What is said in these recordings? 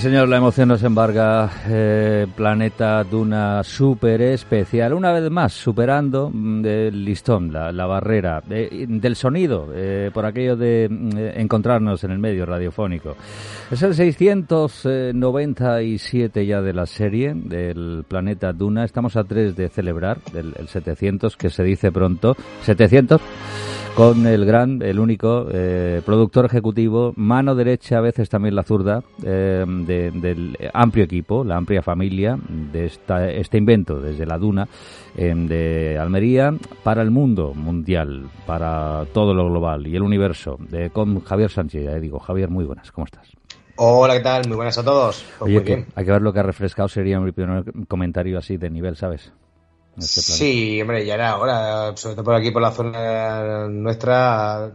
Señor, la emoción nos embarga. Eh, planeta Duna súper especial. Una vez más, superando mm, el listón, la, barrera del sonido, eh, por aquello de mm, encontrarnos en el medio radiofónico. Es el 697 ya de la serie del planeta Duna. Estamos a tres de celebrar el, el 700, que se dice pronto. 700 con el gran, el único eh, productor ejecutivo, mano derecha, a veces también la zurda, de- del amplio equipo, la amplia familia de esta, este invento desde la Duna eh, de Almería para el mundo mundial, para todo lo global y el universo, de, con Javier Sánchez. Ya digo, Javier, muy buenas, ¿cómo estás? Hola, ¿qué tal? Muy buenas a todos. Pues Oye, muy que bien. hay que ver lo que ha refrescado, sería mi primer comentario así de nivel, ¿sabes? Este. Sí, hombre, ya era hora, sobre todo por aquí, por la zona nuestra,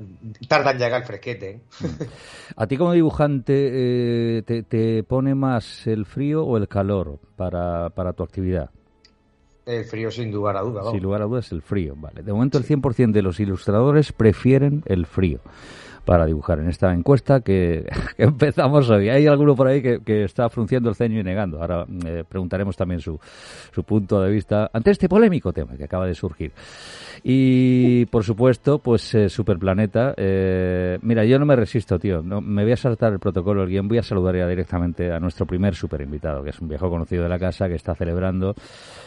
tarda en llegar el fresquete. ¿eh? ¿A ti como dibujante eh, te, te pone más el frío o el calor para, para tu actividad? El frío sin lugar a duda, vamos. Sin lugar a dudas el frío, vale. De momento el 100% de los ilustradores prefieren el frío para dibujar en esta encuesta que, que empezamos hoy. Hay alguno por ahí que, que está frunciendo el ceño y negando. Ahora eh, preguntaremos también su, su punto de vista ante este polémico tema que acaba de surgir. Y por supuesto, pues eh, Superplaneta. eh, mira, yo no me resisto, tío. No, me voy a saltar el protocolo del guion. Voy a saludar ya directamente a nuestro primer super invitado, que es un viejo conocido de la casa que está celebrando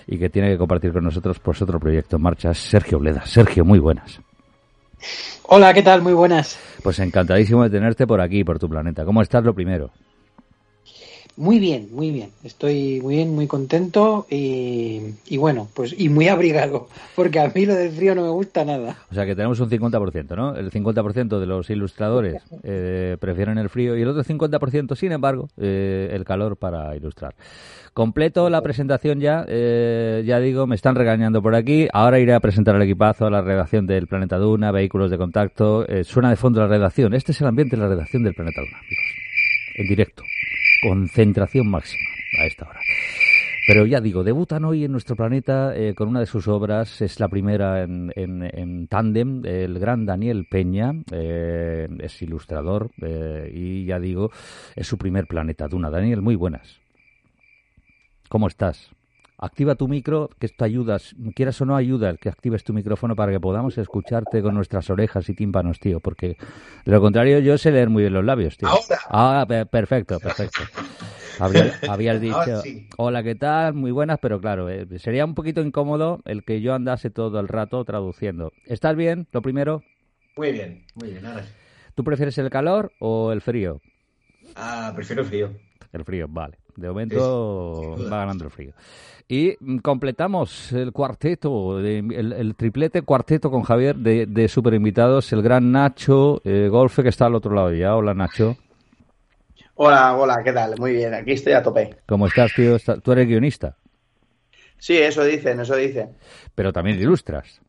y que tiene que compartir con nosotros pues otro proyecto en marcha. Sergio Bleda. Sergio, muy buenas. Hola, ¿qué tal? Muy buenas. Pues encantadísimo de tenerte por aquí, por tu planeta. ¿Cómo estás lo primero? Muy bien, muy bien. Estoy muy bien, muy contento y, y bueno, pues y muy abrigado, porque a mí lo del frío no me gusta nada. O sea que tenemos un 50%, ¿no? El 50% de los ilustradores eh, prefieren el frío y el otro 50%, sin embargo, eh, el calor para ilustrar. Completo la presentación ya, eh, ya digo, me están regañando por aquí. Ahora iré a presentar al equipazo, a la redacción del Planeta Duna, vehículos de contacto. Eh, suena de fondo la redacción. Este es el ambiente de la redacción del Planeta Duna, amigos. En directo. Concentración máxima a esta hora. Pero ya digo, debutan hoy en nuestro planeta eh, con una de sus obras, es la primera en, en, en tándem, el gran Daniel Peña, eh, es ilustrador eh, y ya digo, es su primer planeta Duna. Daniel, muy buenas. ¿Cómo estás? Activa tu micro, que esto ayuda, quieras o no ayuda el que actives tu micrófono para que podamos escucharte con nuestras orejas y tímpanos, tío, porque de lo contrario yo sé leer muy bien los labios, tío. Ahora. Ah, pe- perfecto, perfecto. Habría- habías dicho, sí. hola, ¿qué tal? Muy buenas, pero claro, eh, sería un poquito incómodo el que yo andase todo el rato traduciendo. ¿Estás bien? Lo primero, Muy bien, muy bien. Ahora sí. ¿tú prefieres el calor o el frío? Ah, prefiero frío. El frío, vale. De momento va ganando el frío. Y mm, completamos el cuarteto, el, el triplete cuarteto con Javier de, de super invitados, el gran Nacho eh, Golfe que está al otro lado ya. Hola Nacho, Hola, hola, ¿qué tal? Muy bien, aquí estoy a tope. ¿cómo estás, tío? Tú eres guionista, Sí, eso dicen, eso dicen. pero también ilustras,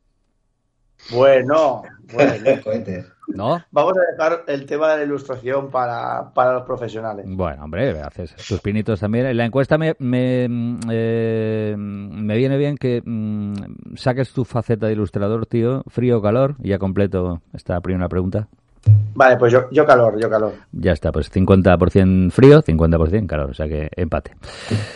Bueno, bueno. ¿no? vamos a dejar el tema de la ilustración para, para los profesionales. Bueno, hombre, haces tus pinitos también. En la encuesta me, me, eh, me viene bien que mm, saques tu faceta de ilustrador, tío, frío o calor, y ya completo esta primera pregunta. Vale, pues yo, calor, yo calor. Ya está, pues 50% frío, 50% calor, o sea que empate.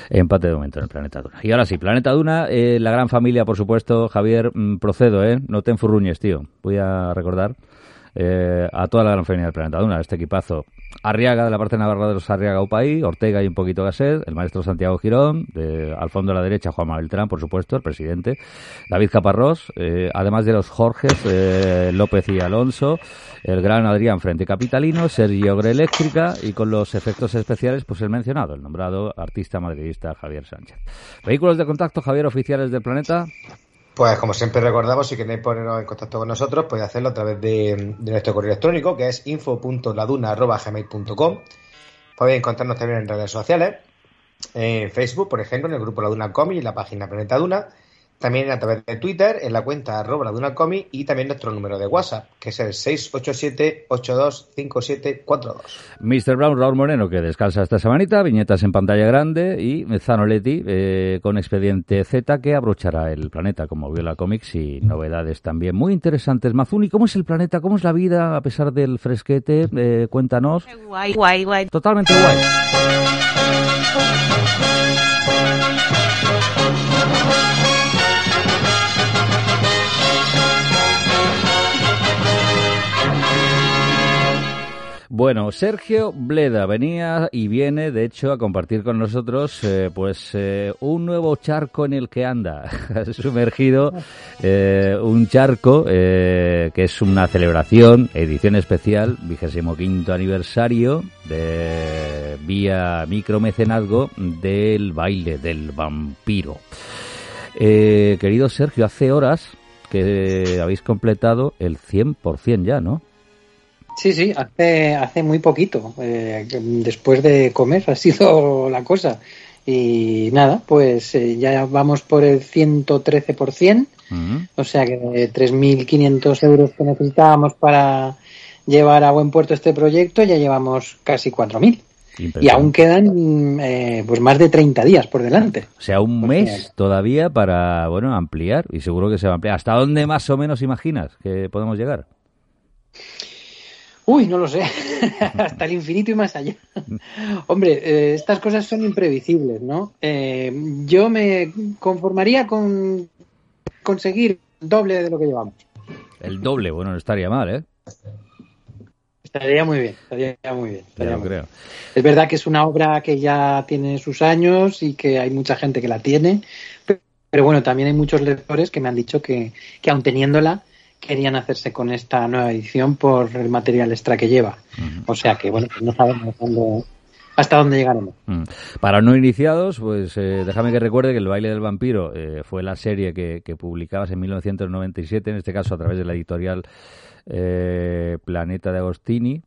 Empate de momento en el Planeta Duna. Y ahora sí, Planeta Duna, eh, la gran familia, por supuesto. Javier, mm, procedo, ¿eh? No te enfurruñes, tío. Voy a recordar eh, a toda la gran familia del planeta Duna, este equipazo. Arriaga de la parte navarra de los Arriaga Upaí, Ortega y un poquito Gasset, el maestro Santiago Girón, de, al fondo de la derecha Juan Beltrán, por supuesto, el presidente, David Caparrós, eh, además de los Jorges, eh, López y Alonso, el gran Adrián Frente Capitalino, Sergio Eléctrica y con los efectos especiales, pues el mencionado, el nombrado artista madridista Javier Sánchez. Vehículos de contacto, Javier, oficiales del planeta. Pues como siempre recordamos, si queréis ponernos en contacto con nosotros, podéis hacerlo a través de, de nuestro correo electrónico, que es info.laduna.gmail.com. Podéis encontrarnos también en redes sociales, en Facebook, por ejemplo, en el grupo La Duna Comic y la página Planeta Duna. También a través de Twitter, en la cuenta arroba la Duna Comic y también nuestro número de WhatsApp, que es el 687-825742. Mr. Brown, Raúl Moreno, que descansa esta semanita, viñetas en pantalla grande y Zanoletti eh, con expediente Z que abrochará el planeta como Viola Comics y novedades también muy interesantes. Mazuni, ¿cómo es el planeta? ¿Cómo es la vida a pesar del fresquete? Eh, cuéntanos. Guay, guay, guay. Totalmente guay. Bueno, Sergio Bleda venía y viene, de hecho, a compartir con nosotros, eh, pues, eh, un nuevo charco en el que anda. Sumergido eh, un charco que es una celebración, edición especial, vigésimo quinto aniversario de vía micromecenazgo del baile del vampiro. querido Sergio, hace horas que habéis completado el 100% ya, ¿no? Sí, sí, hace, hace muy poquito. Eh, después de comer ha sido la cosa. Y nada, pues eh, ya vamos por el 113%, o sea que de 3.500 euros que necesitábamos para llevar a buen puerto este proyecto, ya llevamos casi 4.000. Y aún quedan eh, pues más de 30 días por delante. O sea, un mes todavía para bueno ampliar y seguro que se va a ampliar. ¿Hasta dónde más o menos imaginas que podemos llegar? Uy, no lo sé. Hasta el infinito y más allá. Hombre, eh, estas cosas son imprevisibles, ¿no? Eh, yo me conformaría con conseguir el doble de lo que llevamos. El doble, bueno, no estaría mal, ¿eh? Estaría muy bien, estaría muy bien. lo creo. Es verdad que es una obra que ya tiene sus años y que hay mucha gente que la tiene, pero bueno, también hay muchos lectores que me han dicho que, que aun teniéndola, querían hacerse con esta nueva edición por el material extra que lleva. O sea que, bueno, pues no sabemos hasta dónde llegaremos. Para no iniciados, pues eh, déjame que recuerde que El baile del vampiro eh, fue la serie que, publicabas en 1997, en este caso a través de la editorial eh, Planeta de Agostini,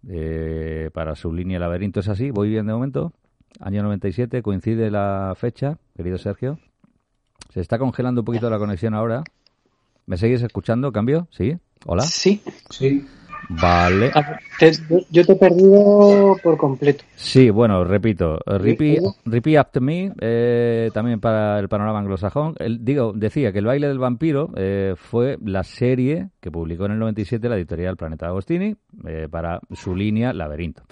para su línea Laberinto. ¿Es así? ¿Voy bien de momento? Año 97, coincide la fecha, querido Sergio. Se está congelando un poquito la conexión ahora. ¿Me seguís escuchando? ¿Cambio? ¿Sí? ¿Hola? Sí. Sí. Vale. yo te he perdido por completo. Sí, bueno, repito. Repeat, repeat After Me, eh, también para el panorama anglosajón. El, digo, decía que El baile del vampiro eh, fue la serie que publicó en el 97 la editorial Planeta Agostini eh, para su línea Laberinto.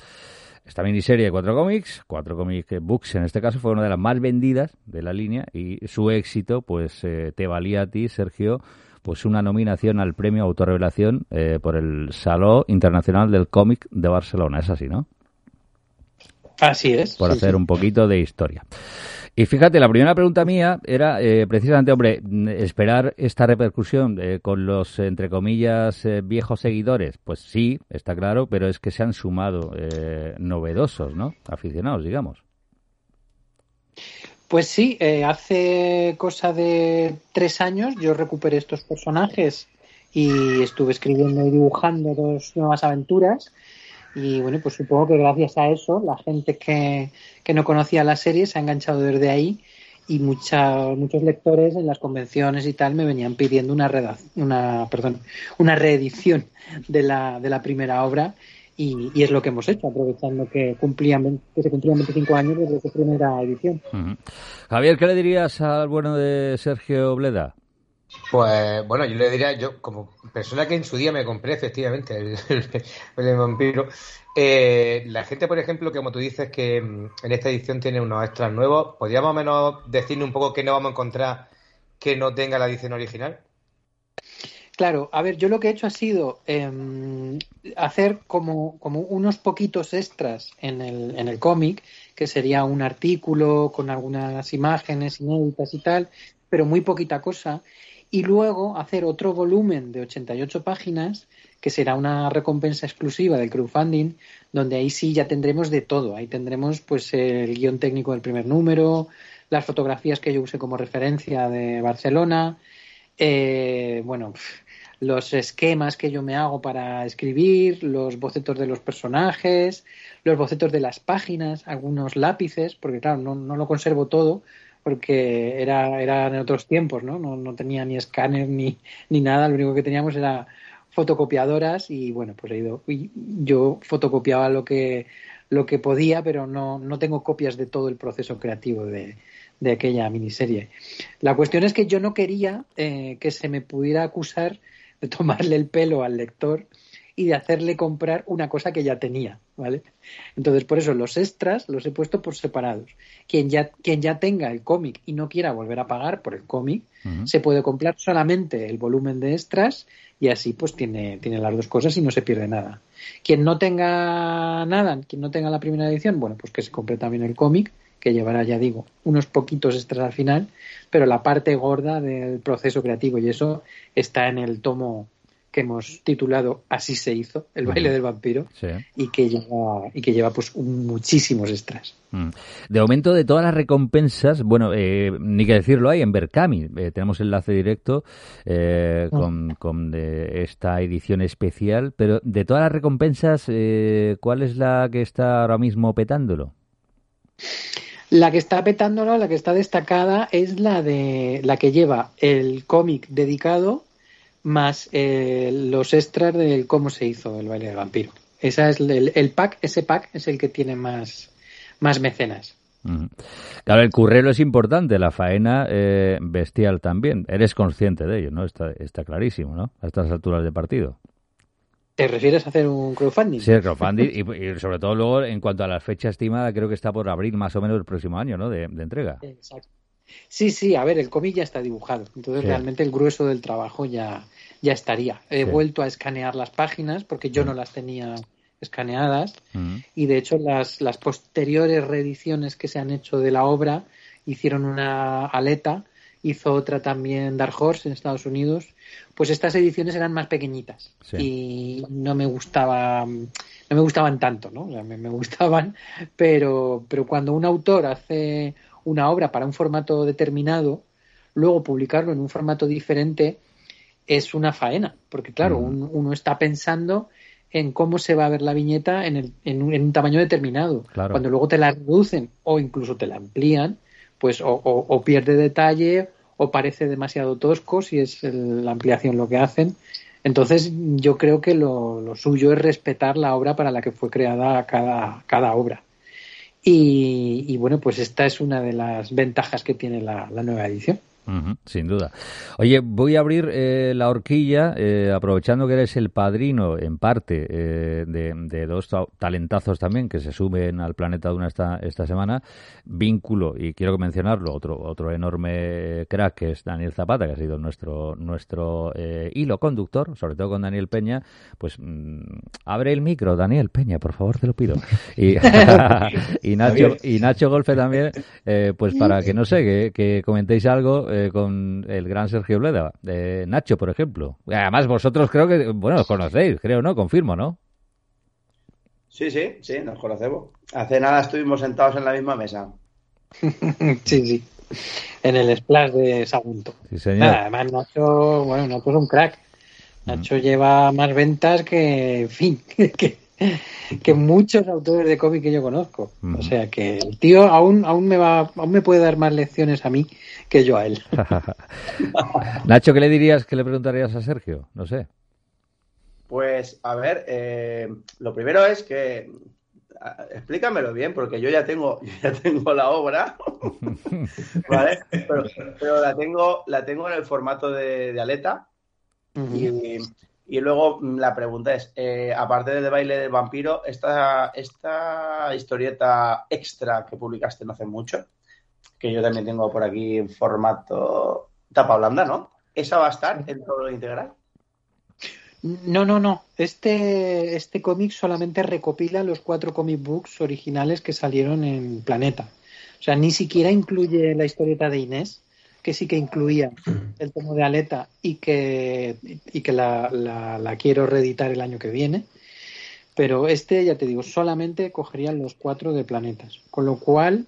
Esta miniserie de cuatro cómics, cuatro cómics books en este caso, fue una de las más vendidas de la línea y su éxito pues te valía a ti, Sergio, pues una nominación al premio Autorrevelación eh, por el Salón Internacional del Cómic de Barcelona. Es así, ¿no? Así es. Por hacer un poquito de historia. Y fíjate, la primera pregunta mía era eh, precisamente, hombre, esperar esta repercusión eh, con los, entre comillas, viejos seguidores. Pues sí, está claro, pero es que se han sumado novedosos, ¿no? Aficionados, digamos. Pues sí, eh, hace cosa de tres años yo recuperé estos personajes y estuve escribiendo y dibujando dos nuevas aventuras. Y bueno, pues supongo que gracias a eso la gente que, que no conocía la serie se ha enganchado desde ahí y mucha, muchos lectores en las convenciones y tal me venían pidiendo una, una, perdón, una reedición de la, de la primera obra y, es lo que hemos hecho, aprovechando que, cumplían, que se cumplían 25 años desde su primera edición. Javier, ¿qué le dirías al bueno de Sergio Bleda? Pues bueno, yo le diría, yo como persona que en su día me compré efectivamente el, el, vampiro, eh, la gente, por ejemplo, como tú dices que mm, en esta edición tiene unos extras nuevos, ¿podríamos menos decirle un poco qué no vamos a encontrar que no tenga la edición original? Claro, a ver, yo lo que he hecho ha sido eh, hacer como, como, unos poquitos extras en el, en el cómic, que sería un artículo con algunas imágenes inéditas y tal, pero muy poquita cosa, y luego hacer otro volumen de 88 páginas, que será una recompensa exclusiva del crowdfunding, donde ahí sí ya tendremos de todo. Ahí tendremos pues el guion técnico del primer número, las fotografías que yo usé como referencia de Barcelona, eh, bueno, los esquemas que yo me hago para escribir, los bocetos de los personajes, los bocetos de las páginas, algunos lápices, porque claro, no, no lo conservo todo, porque era, era en otros tiempos, ¿no? ¿no? No tenía ni escáner ni, ni nada, lo único que teníamos era fotocopiadoras y bueno, pues he ido, yo fotocopiaba lo que, lo que podía, pero no, no tengo copias de todo el proceso creativo de, de aquella miniserie. La cuestión es que yo no quería eh, que se me pudiera acusar de tomarle el pelo al lector y de hacerle comprar una cosa que ya tenía, ¿vale? Entonces, por eso los extras los he puesto por separados. Quien ya, quien ya tenga el cómic y no quiera volver a pagar por el cómic, se puede comprar solamente el volumen de extras y así pues tiene, tiene las dos cosas y no se pierde nada. Quien no tenga nada, quien no tenga la primera edición, bueno, pues que se compre también el cómic, que llevará, ya digo, unos poquitos extras al final, pero la parte gorda del proceso creativo y eso está en el tomo que hemos titulado Así se hizo, el baile del vampiro, Sí. y que lleva, y que lleva pues un- muchísimos extras. Mm. De momento, de todas las recompensas, bueno, eh, ni que decirlo hay en Berkami. Eh, tenemos enlace directo eh, Ah. con, con de esta edición especial, pero de todas las recompensas, eh, ¿cuál es la que está ahora mismo petándolo? La que está petándolo, la que está destacada, es la de la que lleva el cómic dedicado más eh, los extras del cómo se hizo el baile del vampiro. Esa es el, pack, ese pack es el que tiene más, más mecenas. Claro, el currero es importante, la faena eh, bestial también. Eres consciente de ello, ¿no? Está, está clarísimo, ¿no? A estas alturas de partido. ¿Te refieres a hacer un crowdfunding? Sí, el crowdfunding y, y sobre todo luego en cuanto a la fecha estimada, creo que está por abril más o menos el próximo año, ¿no? De, de entrega. Exacto. Sí, sí, a ver, el cómic ya está dibujado, entonces Sí. realmente el grueso del trabajo ya, ya estaría. He Sí. vuelto a escanear las páginas porque yo no las tenía escaneadas Ujú. y de hecho las, las posteriores reediciones que se han hecho de la obra hicieron una aleta, hizo otra también Dark Horse en Estados Unidos, pues estas ediciones eran más pequeñitas Sí. y no me gustaba no me gustaban tanto, ¿no? O sea, me, me gustaban, pero, pero cuando un autor hace una obra para un formato determinado, luego publicarlo en un formato diferente es una faena, porque claro, Mm. un- uno está pensando en cómo se va a ver la viñeta en, el- en un, en un tamaño determinado. Claro. Cuando luego te la reducen o incluso te la amplían, pues o, o- pierde detalle o parece demasiado tosco si es la ampliación lo que hacen. Entonces yo creo que lo, suyo es respetar la obra para la que fue creada cada, cada obra. Y, y, bueno, pues esta es una de las ventajas que tiene la nueva edición. Sin duda. Oye, voy a abrir eh, la horquilla, eh, aprovechando que eres el padrino, en parte, eh, de, de dos ta- talentazos también que se suben al Planeta Duna esta, esta semana. Vínculo, y quiero mencionarlo, otro, otro enorme crack que es Daniel Zapata, que ha sido nuestro, nuestro eh, hilo conductor, sobre todo con Daniel Peña. Pues mm, abre el micro, Daniel Peña, por favor, te lo pido. Y, y, Nacho, y Nacho Golfe también, eh, pues para que no sé, que, que comentéis algo eh, con el gran Sergio Bleda. Eh, Nacho, por ejemplo. Además, vosotros creo que, bueno, os conocéis, creo, ¿no? Confirmo, ¿no? Sí, sí, sí, nos conocemos. Hace nada estuvimos sentados en la misma mesa. sí, sí. En el splash de Sagunto. Sí, señor. Nada, además, Nacho, bueno, Nacho es un crack. Nacho lleva más ventas que, en fin, que, que muchos autores de cómic que yo conozco. O sea que el tío aún, aún me va, aún me puede dar más lecciones a mí que yo a él. Nacho, ¿qué le dirías, qué le preguntarías a Sergio? No sé. Pues, a ver, eh, lo primero es que explícamelo bien, porque yo ya tengo, yo ya tengo la obra, ¿vale? Pero, pero la tengo, la tengo en el formato de, de aleta. Y, y luego mm, la pregunta es, eh, aparte del baile del vampiro, esta, esta historieta extra que publicaste no hace mucho, que yo también tengo por aquí en formato tapa blanda, ¿no? ¿Esa va a estar en todo lo integral? No, no, no. Este, este cómic solamente recopila los cuatro comic books originales que salieron en Planeta. O sea, ni siquiera incluye la historieta de Inés, que sí que incluía el tomo de Aleta y que, y que la, la, la quiero reeditar el año que viene. Pero este, ya te digo, solamente cogería los cuatro de planetas. Con lo cual,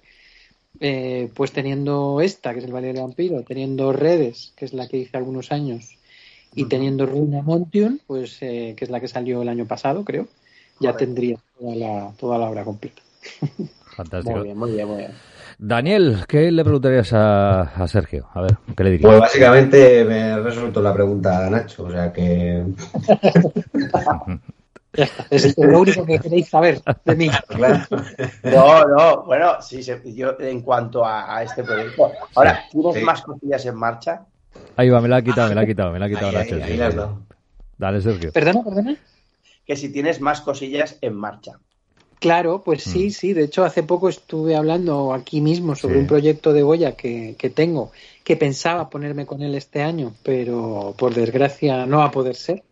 eh, pues teniendo esta, que es el Valle del Vampiro, teniendo Redes, que es la que hice algunos años, y teniendo Runa Montion, pues eh, que es la que salió el año pasado, creo, ya tendría toda la, toda la obra completa. Fantástico. Muy bien, muy bien, muy bien. Daniel, ¿qué le preguntarías a, a Sergio? A ver, ¿qué le dirías? Pues básicamente me resuelto la pregunta a Nacho, o sea que. Es lo único que queréis saber de mí. Claro. No, no, bueno, sí, yo en cuanto a, a este proyecto. Ahora, ¿tienes Sí. más cosillas en marcha? Ahí va, me la ha quitado, me la ha quitado, me la ha quitado Ahí, Nacho. ahí, sí. Dale, Sergio. ¿Perdona, perdona? Que si tienes más cosillas en marcha. Claro, pues Mm. sí, sí. De hecho, hace poco estuve hablando aquí mismo sobre Sí. un proyecto de Goya que, que tengo, que pensaba ponerme con él este año, pero por desgracia no va a poder ser,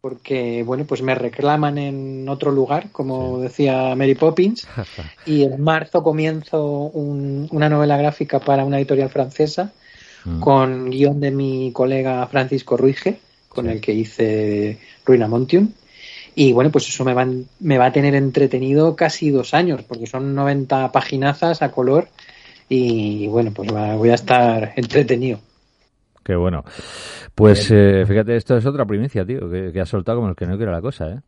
porque, bueno, pues me reclaman en otro lugar, como decía Mary Poppins, y en marzo comienzo un- una novela gráfica para una editorial francesa Mm. con guion de mi colega Francisco Ruige, con Sí. el que hice Ruina Montium. Y bueno, pues eso me va, me va a tener entretenido casi dos años, porque son 90 paginazas a color. Y bueno, pues va- voy a estar entretenido. Qué bueno. Pues eh, fíjate, esto es otra primicia, tío, que, que has soltado como el que no quiere la cosa, ¿eh?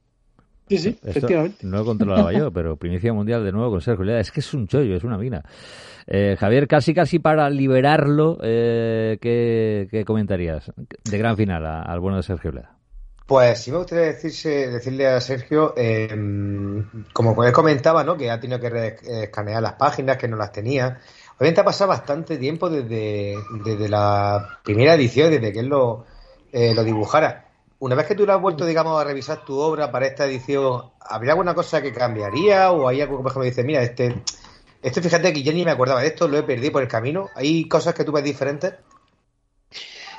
Sí, sí, Esto efectivamente. no lo controlaba yo, pero primicia mundial de nuevo con Sergio Leda. Es que es un chollo, es una mina. Eh, Javier, casi casi para liberarlo, eh, ¿qué, qué comentarías de gran final al bueno de Sergio Leda? Pues sí me gustaría decirse, decirle a Sergio, eh, como él comentaba, ¿no? Que ha tenido que eh, escanear las páginas, que no las tenía. Obviamente ha pasado bastante tiempo desde, desde la primera edición, desde que él lo, eh, lo dibujara. Una vez que tú lo has vuelto, digamos, a revisar tu obra para esta edición, ¿habría alguna cosa que cambiaría? ¿O hay algo que, por ejemplo, dice, mira, este, este fíjate que yo ni me acordaba de esto, lo he perdido por el camino? ¿Hay cosas que tú ves diferentes?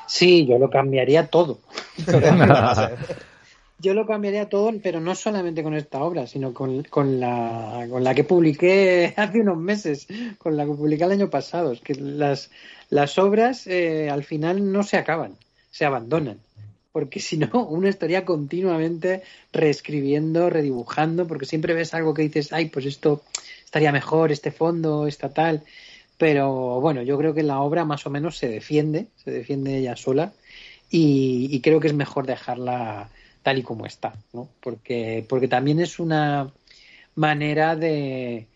Sí, yo lo cambiaría todo. Yo lo cambiaría todo, pero no solamente con esta obra, sino con, con, la, con la que publiqué hace unos meses, con la que publiqué el año pasado. Es que las, las obras eh, al final no se acaban, se abandonan. Porque si no, uno estaría continuamente reescribiendo, redibujando, porque siempre ves algo que dices, ay, pues esto estaría mejor, este fondo, esta tal. Pero bueno, yo creo que la obra más o menos se defiende, se defiende ella sola, y, creo que es mejor dejarla tal y como está, ¿no? Porque, porque también es una manera de,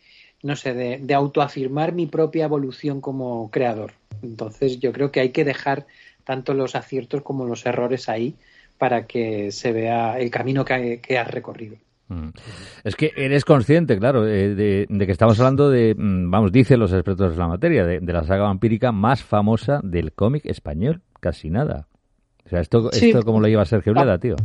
no sé, de, autoafirmar mi propia evolución como creador. Entonces yo creo que hay que dejar tanto los aciertos como los errores ahí para que se vea el camino que, has recorrido. Mm. Es que eres consciente, claro, eh, de, de que estamos hablando de, mm, vamos, dicen los expertos de la materia, de la saga vampírica más famosa del cómic español. Casi nada. O sea, esto, Sí. esto ¿cómo lo lleva Sergio Leda, tío?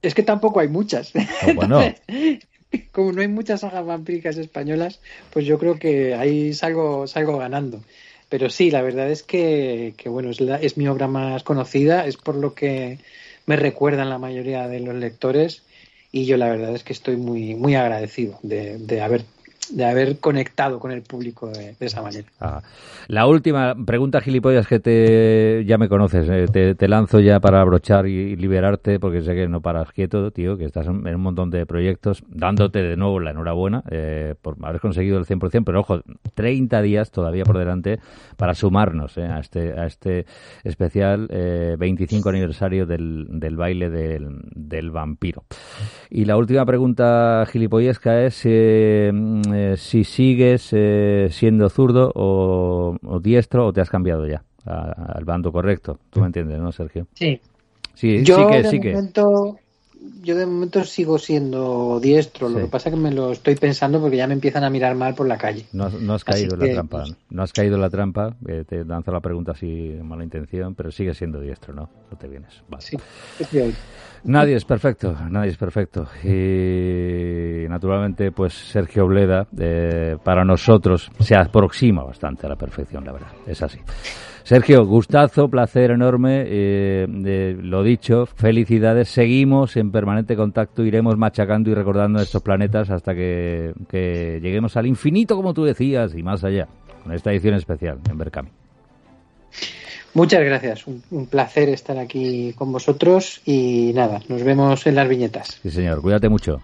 Es que tampoco hay muchas. Bueno. Como no hay muchas sagas vampíricas españolas, pues yo creo que ahí salgo, salgo ganando. Pero sí, la verdad es que, que bueno, es, la- es mi obra más conocida, es por lo que me recuerdan la mayoría de los lectores y yo la verdad es que estoy muy, muy agradecido de, de haber de haber conectado con el público de, esa manera. Ah. La última pregunta gilipollas que te ya me conoces, eh, te, lanzo ya para abrochar y, liberarte porque sé que no paras quieto, tío, que estás en, un montón de proyectos, dándote de nuevo la enhorabuena eh, por haber conseguido el 100%, pero ojo, 30 días todavía por delante para sumarnos eh, a este a este especial eh, 25 aniversario del, del baile del, del vampiro. Y la última pregunta gilipollesca es eh, si sigues eh, siendo zurdo o, o diestro o te has cambiado ya a- al bando correcto. Tú me entiendes, ¿no, Sergio? Sí, Sí, yo sí que, de sí que. momento yo de momento sigo siendo diestro, lo que pasa es que me lo estoy pensando porque ya me empiezan a mirar mal por la calle. No, has- no has caído en la que, trampa. pues- No has caído en la trampa. eh, te lanzo la pregunta así en mala intención, pero sigues siendo diestro, ¿no? No te vienes. Vale. Sí. Nadie es perfecto, nadie es perfecto. Y naturalmente, pues Sergio Bleda, eh, para nosotros, se aproxima bastante a la perfección, la verdad. Es así. Sergio, gustazo, placer enorme. Eh, lo dicho, felicidades. Seguimos en permanente contacto, iremos machacando y recordando estos planetas hasta que, que lleguemos al infinito, como tú decías, y más allá, con esta edición especial en Berkami. Muchas gracias, un, placer estar aquí con vosotros y nada, nos vemos en las viñetas. Sí, señor, cuídate mucho.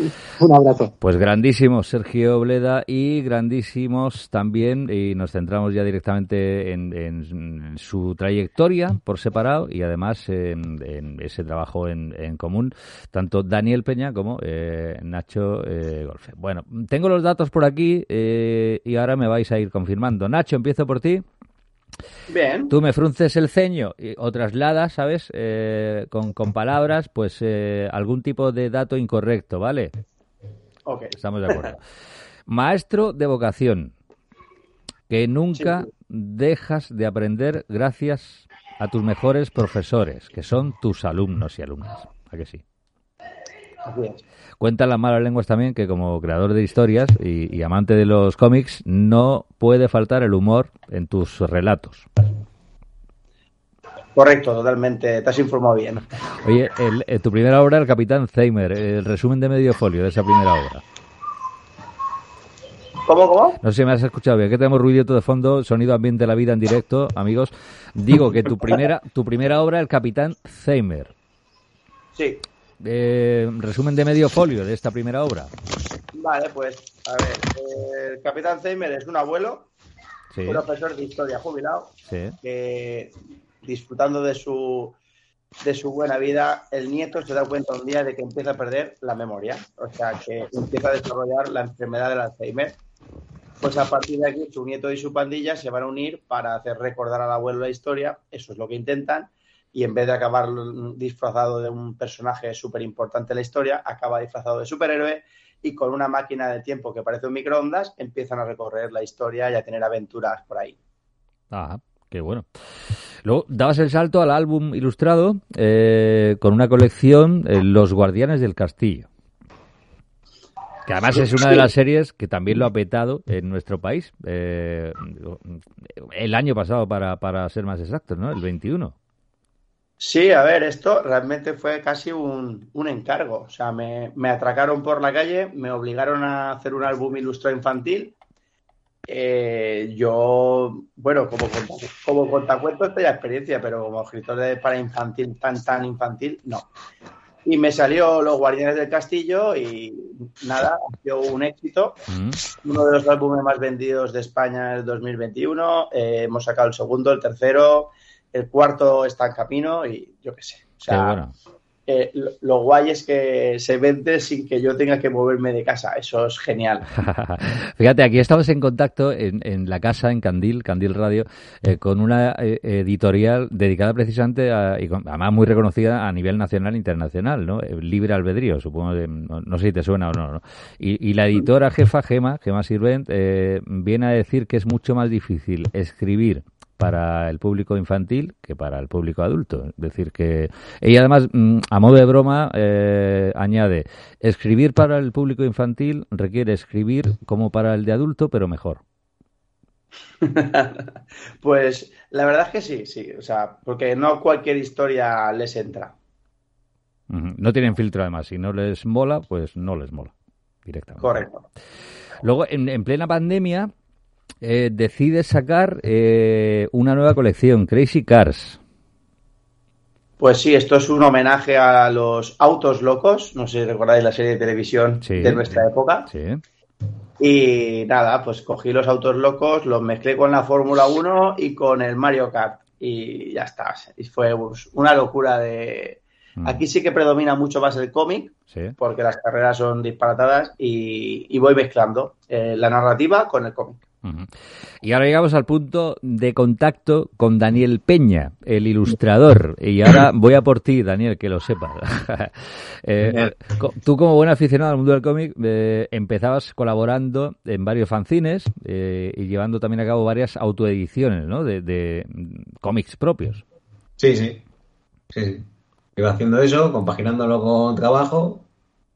Un abrazo. Pues grandísimos Sergio Bleda y grandísimos también, y nos centramos ya directamente en, su trayectoria por separado y además en, ese trabajo en, común, tanto Daniel Peña como eh, Nacho eh, Golfe. Bueno, tengo los datos por aquí eh, y ahora me vais a ir confirmando. Nacho, empiezo por ti. Bien. Tú me frunces el ceño o trasladas, ¿sabes? Eh, con, palabras, pues eh, algún tipo de dato incorrecto, ¿vale? Ok. Estamos de acuerdo. Maestro de vocación, que nunca dejas de aprender gracias a tus mejores profesores, que son tus alumnos y alumnas. ¿A que sí? Cuentan las malas lenguas también que como creador de historias y, amante de los cómics no puede faltar el humor en tus relatos. Correcto, totalmente. Te has informado bien. Oye, eh, tu primera obra, El Capitán Zeimer, el resumen de medio folio de esa primera obra. ¿Cómo, cómo? No sé si me has escuchado bien, que tenemos ruidito de fondo, sonido ambiente de la vida en directo, amigos. Digo que tu primera, tu primera obra, El Capitán Zeimer. Sí. Eh, resumen de medio folio de esta primera obra. Vale, pues, a ver, el Capitán Zeimer es un abuelo, un profesor de historia jubilado, que disfrutando de su, de su buena vida, el nieto se da cuenta un día de que empieza a perder la memoria, o sea, que empieza a desarrollar la enfermedad del Alzheimer. Pues a partir de aquí, su nieto y su pandilla se van a unir para hacer recordar al abuelo la historia, eso es lo que intentan, y en vez de acabar disfrazado de un personaje súper importante en la historia, acaba disfrazado de superhéroe y con una máquina de tiempo que parece un microondas empiezan a recorrer la historia y a tener aventuras por ahí. Ah, qué bueno. Luego dabas el salto al álbum ilustrado eh, con una colección eh, Los Guardianes del Castillo. Que además es una de las series que también lo ha petado en nuestro país. Eh, el año pasado, para, para ser más exactos, ¿no? El 21. Sí, a ver, esto realmente fue casi un, encargo. O sea, me, atracaron por la calle, me obligaron a hacer un álbum ilustrado infantil. Eh, yo, bueno, como, como contacuentos tenía experiencia, pero como escritor de, para infantil, tan, tan infantil, no. Y me salió Los Guardianes del Castillo y nada, dio un éxito. Mm. Uno de los álbumes más vendidos de España en el 2021. Eh, hemos sacado el segundo, el tercero el cuarto está en camino y yo qué sé. O sea, eh, lo, guay es que se vende sin que yo tenga que moverme de casa. Eso es genial. Fíjate, aquí estamos en contacto en, la casa, en Candil, Candil Radio, eh, con una eh, editorial dedicada precisamente a, y además muy reconocida a nivel nacional e internacional, ¿no? Libre albedrío, supongo, no, sé si te suena o no. ¿no? Y, la editora jefa, Gema, Gema Sirvent, viene a decir que es mucho más difícil escribir para el público infantil que para el público adulto. Es decir, que ella además, mm, a modo de broma, eh, añade, escribir para el público infantil requiere escribir como para el de adulto, pero mejor. pues la verdad es que sí, sí, o sea, porque no cualquier historia les entra. No tienen filtro además, si no les mola, pues no les mola directamente. Correcto. Luego, en plena pandemia, eh, decide sacar eh, una nueva colección, Crazy Cars. Pues sí, esto es un homenaje a los autos locos. No sé si recordáis la serie de televisión de nuestra época. Sí. Y nada, pues cogí los autos locos, los mezclé con la Fórmula 1 y con el Mario Kart. Y ya está. Y fue pues, una locura de. Mm. Aquí sí que predomina mucho más el cómic, porque las carreras son disparatadas y, voy mezclando eh, la narrativa con el cómic. Y ahora llegamos al punto de contacto con Daniel Peña, el ilustrador. Y ahora voy a por ti, Daniel, que lo sepas. Eh, tú, como buen aficionado al mundo del cómic, eh, empezabas colaborando en varios fanzines eh, y llevando también a cabo varias autoediciones ¿no? de, cómics propios. Sí, sí. sí, Iba haciendo eso, compaginándolo con trabajo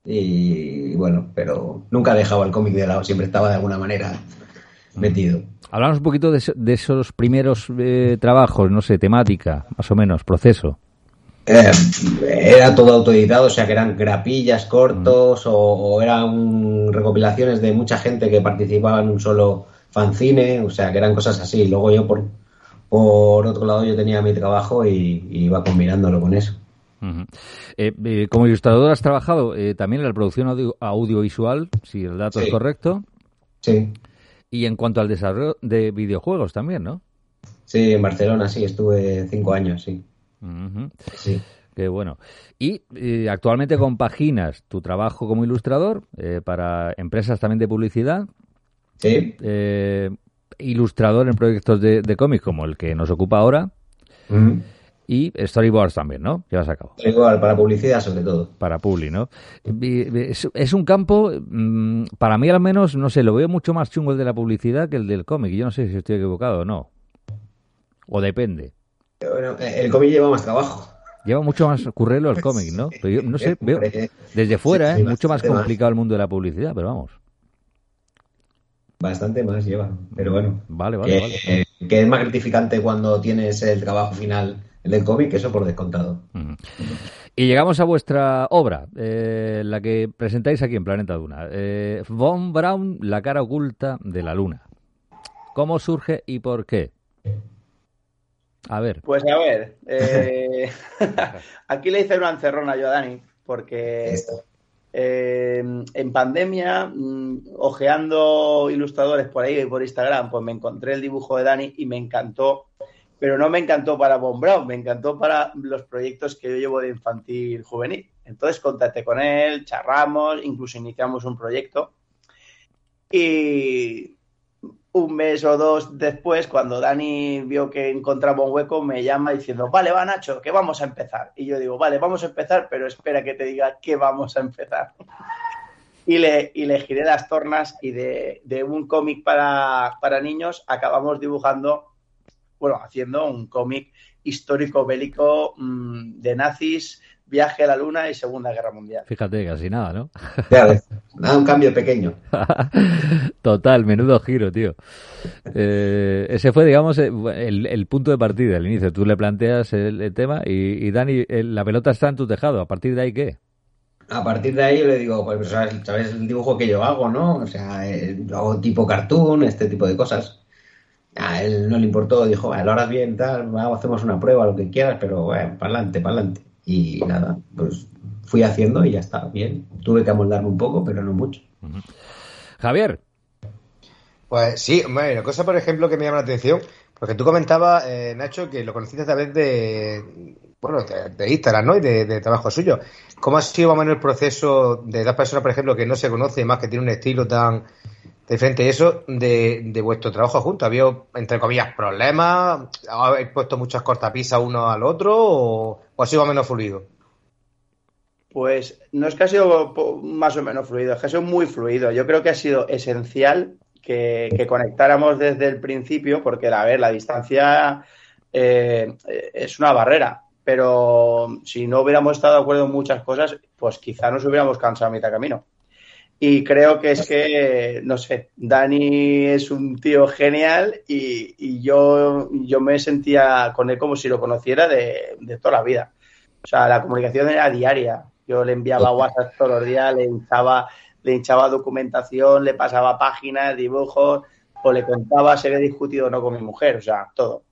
Y bueno, pero nunca dejaba el cómic de lado, siempre estaba de alguna manera metido. Hablamos un poquito de, esos primeros eh, trabajos, no sé, temática, más o menos, proceso. Eh, era todo autoeditado, o sea que eran grapillas cortos o, eran recopilaciones de mucha gente que participaba en un solo fanzine, o sea que eran cosas así. Luego yo por, por otro lado yo tenía mi trabajo y, iba combinándolo con eso. Eh, como ilustrador has trabajado también en la producción audiovisual, si el dato es correcto. Sí. Y en cuanto al desarrollo de videojuegos también, ¿no? Sí, en Barcelona sí, estuve cinco años, sí. Sí. Qué bueno. Y eh, actualmente compaginas tu trabajo como ilustrador eh, para empresas también de publicidad. Sí. Eh, ilustrador en proyectos de, de cómics como el que nos ocupa ahora y storyboards también, ¿no? Llevas a cabo. Igual, para publicidad sobre todo. Para publi, ¿no? Es, un campo, mm, para mí al menos, no sé, lo veo mucho más chungo el de la publicidad que el del cómic. Yo no sé si estoy equivocado o no. O depende. Bueno, el cómic lleva más trabajo. Lleva mucho más currelo el cómic, ¿no? Pero yo no sé, veo desde fuera, ¿eh? Mucho más complicado el mundo de la publicidad, pero vamos. Bastante más lleva, pero bueno. Vale, vale, vale. que es más gratificante cuando tienes el trabajo final el del cómic, eso por descontado. Y llegamos a vuestra obra, eh, la que presentáis aquí en Planeta Duna. Eh, Von Braun, la cara oculta de la luna. ¿Cómo surge y por qué? A ver. Pues a ver, eh, aquí le hice una encerrona yo a Dani, porque en pandemia, mm, ojeando ilustradores por ahí y por Instagram, pues me encontré el dibujo de Dani y me encantó pero no me encantó para Von Brown, me encantó para los proyectos que yo llevo de infantil juvenil. Entonces contacté con él, charramos, incluso iniciamos un proyecto. Y un mes o dos después, cuando Dani vio que encontraba un hueco, me llama diciendo, vale, va Nacho, que vamos a empezar. Y yo digo, vale, vamos a empezar, pero espera que te diga que vamos a empezar. y, le, y le giré las tornas y de, de un cómic para, para niños acabamos dibujando bueno, haciendo un cómic histórico bélico mm, de nazis, viaje a la luna y Segunda Guerra Mundial. Fíjate, casi nada, ¿no? nada, un cambio pequeño. Total, menudo giro, tío. Eh, ese fue, digamos, eh, el, punto de partida, el inicio. Tú le planteas el, tema y, Dani, la pelota está en tu tejado. ¿A partir de ahí qué? A partir de ahí yo le digo, pues sabes, sabes el dibujo que yo hago, ¿no? O sea, eh, hago tipo cartoon, este tipo de cosas a él no le importó, dijo, lo harás bien, tal, vamos, hacemos una prueba, lo que quieras, pero bueno, para adelante, para adelante. Y nada, pues fui haciendo y ya está, bien. Tuve que amoldarme un poco, pero no mucho. Javier. Pues sí, una cosa, por ejemplo, que me llama la atención, porque tú comentabas, eh, Nacho, que lo conociste a través de, bueno, de, Instagram, ¿no? Y de, trabajo suyo. ¿Cómo ha sido más o menos el proceso de dos personas, por ejemplo, que no se conocen, más que tienen un estilo tan de frente a eso de, vuestro trabajo junto. ¿Había, entre comillas, problemas? ¿Habéis puesto muchas cortapisas uno al otro o, ha sido menos fluido? Pues no es que ha sido más o menos fluido, es que ha sido muy fluido. Yo creo que ha sido esencial que, conectáramos desde el principio, porque, a ver, la distancia eh, es una barrera, pero si no hubiéramos estado de acuerdo en muchas cosas, pues quizá nos hubiéramos cansado a mitad camino. Y creo que es que, no sé, Dani es un tío genial y, yo, yo me sentía con él como si lo conociera de, toda la vida. O sea, la comunicación era diaria. Yo le enviaba WhatsApp todos los días, le hinchaba, le hinchaba documentación, le pasaba páginas, dibujos, o le contaba si había discutido o no con mi mujer, o sea, todo.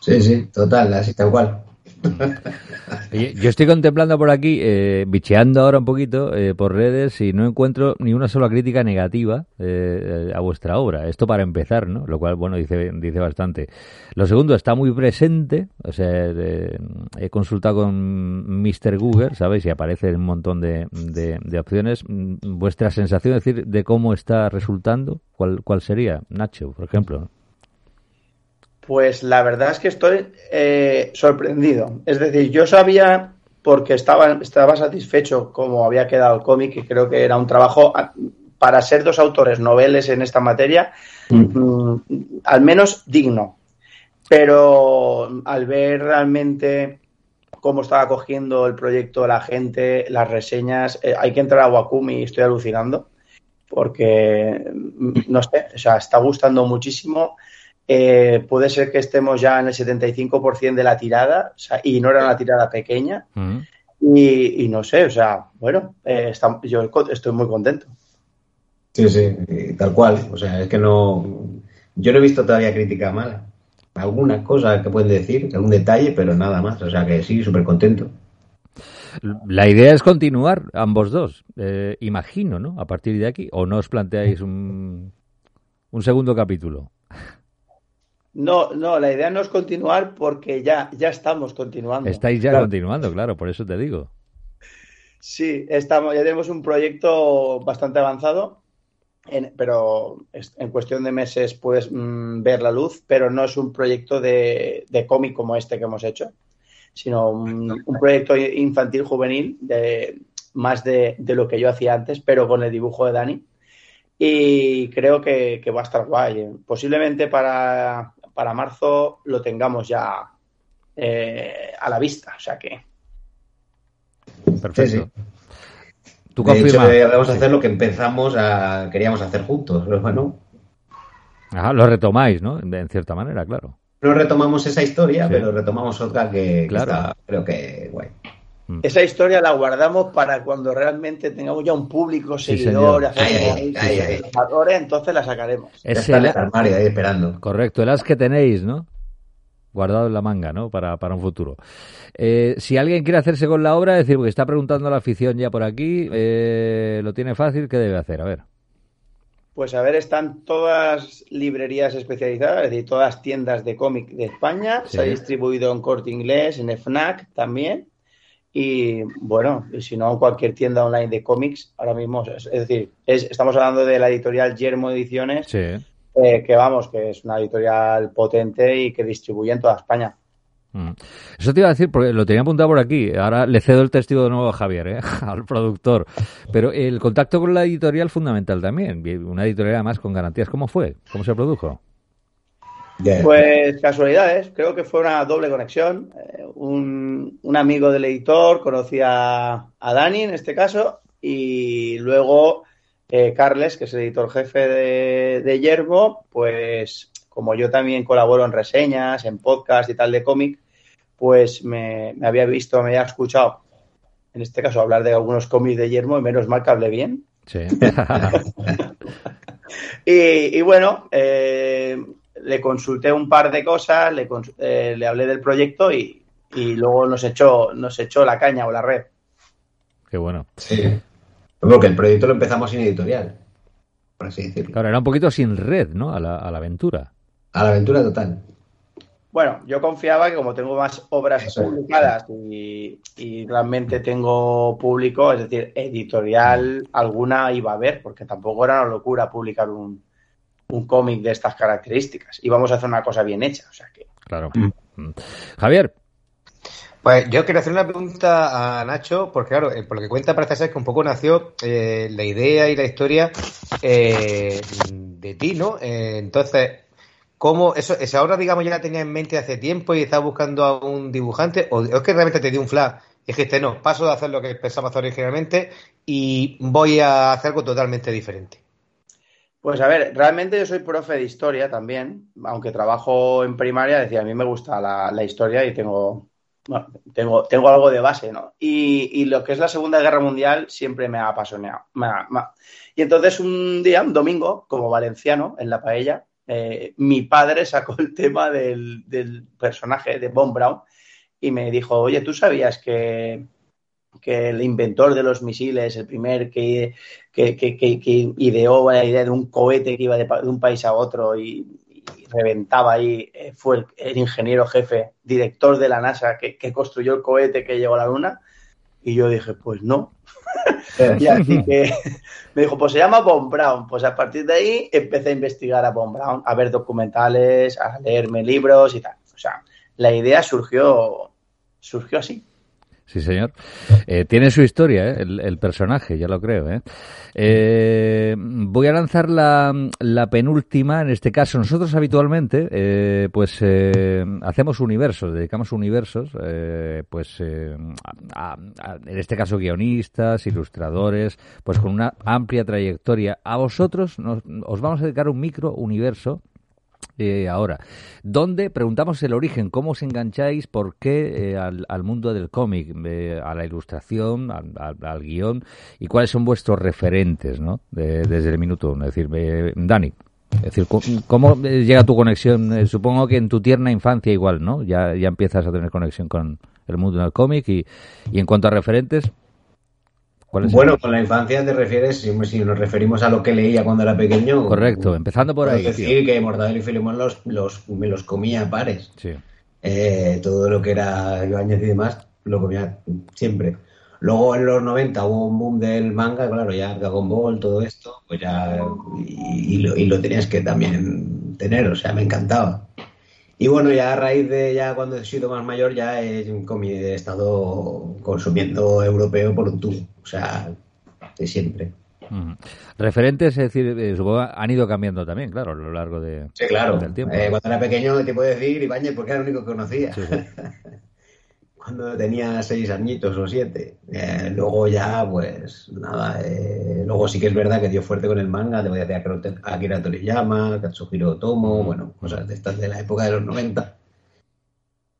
Sí, sí, total, así tal cual yo estoy contemplando por aquí, eh, bicheando ahora un poquito eh, por redes y no encuentro ni una sola crítica negativa eh, a vuestra obra. Esto para empezar, ¿no? Lo cual, bueno, dice, dice bastante. Lo segundo, está muy presente. O sea, he consultado con Mr. Google, ¿sabéis? Y aparece un montón de, de, opciones. ¿Vuestra sensación, es decir, de cómo está resultando? ¿Cuál, cuál sería? Nacho, por ejemplo. Pues la verdad es que estoy eh, sorprendido. Es decir, yo sabía, porque estaba, estaba satisfecho como había quedado el cómic, y creo que era un trabajo para ser dos autores noveles en esta materia, mm. Mm, al menos digno. Pero al ver realmente cómo estaba cogiendo el proyecto la gente, las reseñas. Eh, hay que entrar a Wacom y estoy alucinando porque, mm, no sé, o sea, está gustando muchísimo. Eh, puede ser que estemos ya en el 75% de la tirada o sea, y no era una tirada pequeña. Mm. Y, y no sé, o sea, bueno, eh, está- yo estoy muy contento. Sí, sí, y tal cual. O sea, es que no. Yo no he visto todavía crítica mala. Alguna cosa que pueden decir, algún detalle, pero nada más. O sea, que sí, súper contento. La idea es continuar ambos dos, eh, imagino, ¿no? A partir de aquí, o no os planteáis un, un segundo capítulo. No, no, la idea no es continuar porque ya, ya estamos continuando. Estáis ya Claro. continuando, claro, por eso te digo. Sí, estamos, ya tenemos un proyecto bastante avanzado, en- pero en cuestión de meses puedes mm, ver la luz, pero no es un proyecto de, de cómic como este que hemos hecho, sino un, un proyecto infantil juvenil de más de, de lo que yo hacía antes, pero con el dibujo de Dani. Y creo que, que va a estar guay. Posiblemente para, para marzo lo tengamos ya eh, a la vista, o sea que Perfecto. ¿Tú De hecho, confirmas? eh, vamos a hacer lo que empezamos a. queríamos hacer juntos. Pero bueno, Ajá, lo retomáis, ¿no? En, cierta manera, claro. no retomamos esa historia, Sí. pero retomamos otra que, que está, creo que guay. Esa historia la guardamos para cuando realmente tengamos ya un público Sí, seguidor, Ay, ay, ay, espectadores, entonces la sacaremos. Es está en el, el armario ahí esperando. correcto, el as que tenéis, ¿no? Guardado en la manga, ¿no? Para, para un futuro. Eh, si alguien quiere hacerse con la obra, es decir, porque está preguntando a la afición ya por aquí, eh, lo tiene fácil, ¿qué debe hacer? A ver. Pues a ver, están todas librerías especializadas, es decir, todas tiendas de cómic de España. Sí. Se ha distribuido en Corte Inglés, en FNAC también. Y bueno, si no, cualquier tienda online de cómics, ahora mismo, es, es decir, es- estamos hablando de la editorial Yermo Ediciones, Sí. eh, que vamos, que es una editorial potente y que distribuye en toda España. Mm. Eso te iba a decir, porque lo tenía apuntado por aquí. Ahora le cedo el testigo de nuevo a Javier, ¿eh? al productor. Pero el contacto con la editorial fundamental también. Una editorial además con garantías. ¿Cómo fue? ¿Cómo se produjo? Pues casualidades, creo que fue una doble conexión. Eh, un, un amigo del editor conocía a Dani en este caso y luego eh, Carles, que es el editor jefe de, de Yermo, pues como yo también colaboro en reseñas, en podcast y tal de cómic, pues me, me había visto, me había escuchado, en este caso, hablar de algunos cómics de Yermo y menos mal que hablé bien. Sí. Y, y bueno, eh, le consulté un par de cosas, le, eh, le hablé del proyecto y, y luego nos echó, nos echó la caña o la red. Qué bueno. Sí. Porque el proyecto lo empezamos sin editorial, por así decirlo. Claro, era un poquito sin red, ¿no? A la, a la aventura. A la aventura total. Bueno, yo confiaba que como tengo más obras Eso publicadas y, y realmente tengo público, es decir, editorial alguna iba a haber, porque tampoco era una locura publicar un, un cómic de estas características. Y vamos a hacer una cosa bien hecha, o sea que... Claro. Mm. Javier, Pues yo quiero hacer una pregunta a Nacho, porque claro, eh, por lo que cuenta parece ser que un poco nació eh, la idea y la historia eh, de ti, ¿no? Eh, entonces, ¿cómo eso, esa obra, digamos, ya la tenía en mente hace tiempo y estabas buscando a un dibujante? ¿O es que realmente te dio un flash y dijiste, no, paso de hacer lo que pensaba hacer originalmente y voy a hacer algo totalmente diferente? Pues a ver, realmente yo soy profe de historia también, aunque trabajo en primaria, decía, a mí me gusta la, historia y tengo, tengo, tengo algo de base, ¿no? Y, lo que es la Segunda Guerra Mundial siempre me ha apasionado. Y entonces un día, un domingo, como valenciano, en la paella, eh, mi padre sacó el tema del, del personaje de Von Braun y me dijo, oye, ¿tú sabías que, que el inventor de los misiles, el primer que, que, que- ideó la idea de un cohete que iba de, un país a otro y, y reventaba ahí, eh, fue el, el ingeniero jefe, director de la NASA, que, que construyó el cohete que llegó a la Luna. Y yo dije, pues no. Y así que me dijo, pues se llama Von Braun. Pues a partir de ahí empecé a investigar a Von Braun, a ver documentales, a leerme libros y tal. O sea, la idea surgió, surgió así. Sí, señor. Eh, tiene su historia, ¿eh? el, personaje, ya lo creo. ¿eh? ¿eh? voy a lanzar la, la, penúltima. En este caso, nosotros habitualmente, eh, pues hacemos universos, dedicamos universos, pues a, en este caso guionistas, ilustradores, pues con una amplia trayectoria. A vosotros nos, os vamos a dedicar un micro universo eh, ahora, ¿dónde preguntamos el origen? ¿Cómo os engancháis? ¿Por qué eh, al, mundo del cómic, eh, a la ilustración, al, guion? ¿Y cuáles son vuestros referentes ¿no? desde el minuto uno? Es decir, Dani. Es decir, ¿cómo llega tu conexión? supongo que en tu tierna infancia igual, ¿no? Ya, ya empiezas a tener conexión con el mundo del cómic y, y en cuanto a referentes, bueno, con la infancia te refieres, si, nos referimos a lo que leía cuando era pequeño. Correcto, empezando por ahí. decir que Mortadelo y Filemón los, los, me los comía a pares. Sí. Eh, todo lo que era Ibáñez y demás lo comía siempre. Luego en los 90 hubo un boom del manga, claro, ya Dragon Ball, todo esto, pues ya. Y, lo, y lo tenías que también tener, o sea, me encantaba. Y bueno, ya a raíz de ya cuando he sido más mayor, ya he, he estado consumiendo europeo por un tubo. O sea, de siempre. Referentes, es decir, eh, supongo han ido cambiando también, claro, a lo largo de, sí, claro. del tiempo. Eh, cuando era pequeño te puedo decir Ibañez porque era el único que conocía. cuando tenía seis añitos o siete. Eh, luego ya, pues nada, eh, luego sí que es verdad que dio fuerte con el manga, te voy a decir Akira Toriyama, Katsuhiro Otomo, bueno, cosas de estas de la época de los 90.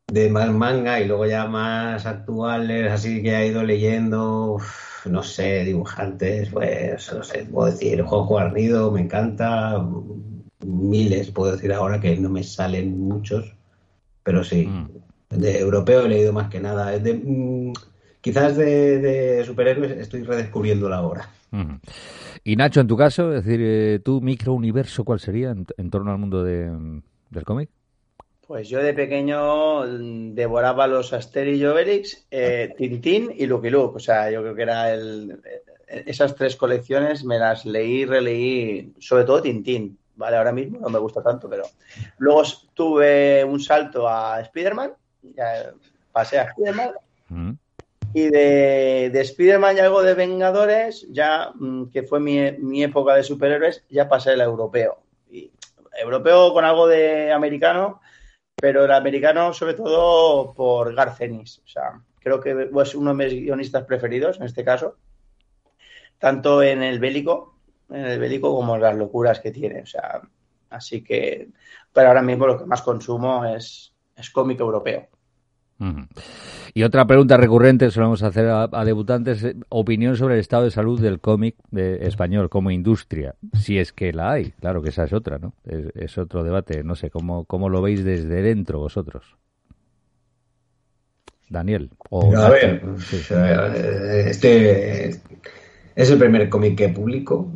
De más manga y luego ya más actuales, así que ha ido leyendo, no sé, dibujantes, pues, no sé, puedo decir, Juanjo Arnido, me encanta, miles, puedo decir ahora que no me salen muchos, pero sí, mm de europeo he leído más que nada. De, mm, quizás de, superhéroes estoy redescubriendo la obra. Y Nacho, en tu caso, es decir, eh, tu microuniverso, ¿cuál sería en, torno al mundo del cómic? Pues yo de pequeño mm, devoraba los Asterix y Obelix, eh, Tintín y Lucky Luke. O sea, yo creo que era el, eh, esas tres colecciones me las leí, releí, sobre todo Tintín. Vale, ahora mismo no me gusta tanto, pero luego tuve un salto a Spider-Man ya pasé a Spider-Man. Mm. Y de, de Spider-Man y algo de Vengadores, ya mm, que fue mi, época de superhéroes, ya pasé el europeo. Y, europeo con algo de americano, pero el americano sobre todo por Garcenis. O sea, creo que es uno de mis guionistas preferidos en este caso, tanto en el bélico, en el bélico como en las locuras que tiene. O sea, así que, pero ahora mismo lo que más consumo es, es cómic europeo. Y otra pregunta recurrente, solemos hacer a, debutantes, eh, opinión sobre el estado de salud del cómic español como industria, si es que la hay, claro que esa es otra, ¿no? Es, otro debate, no sé, ¿cómo, ¿cómo lo veis desde dentro vosotros? Daniel. a, ver, este es el primer cómic que publico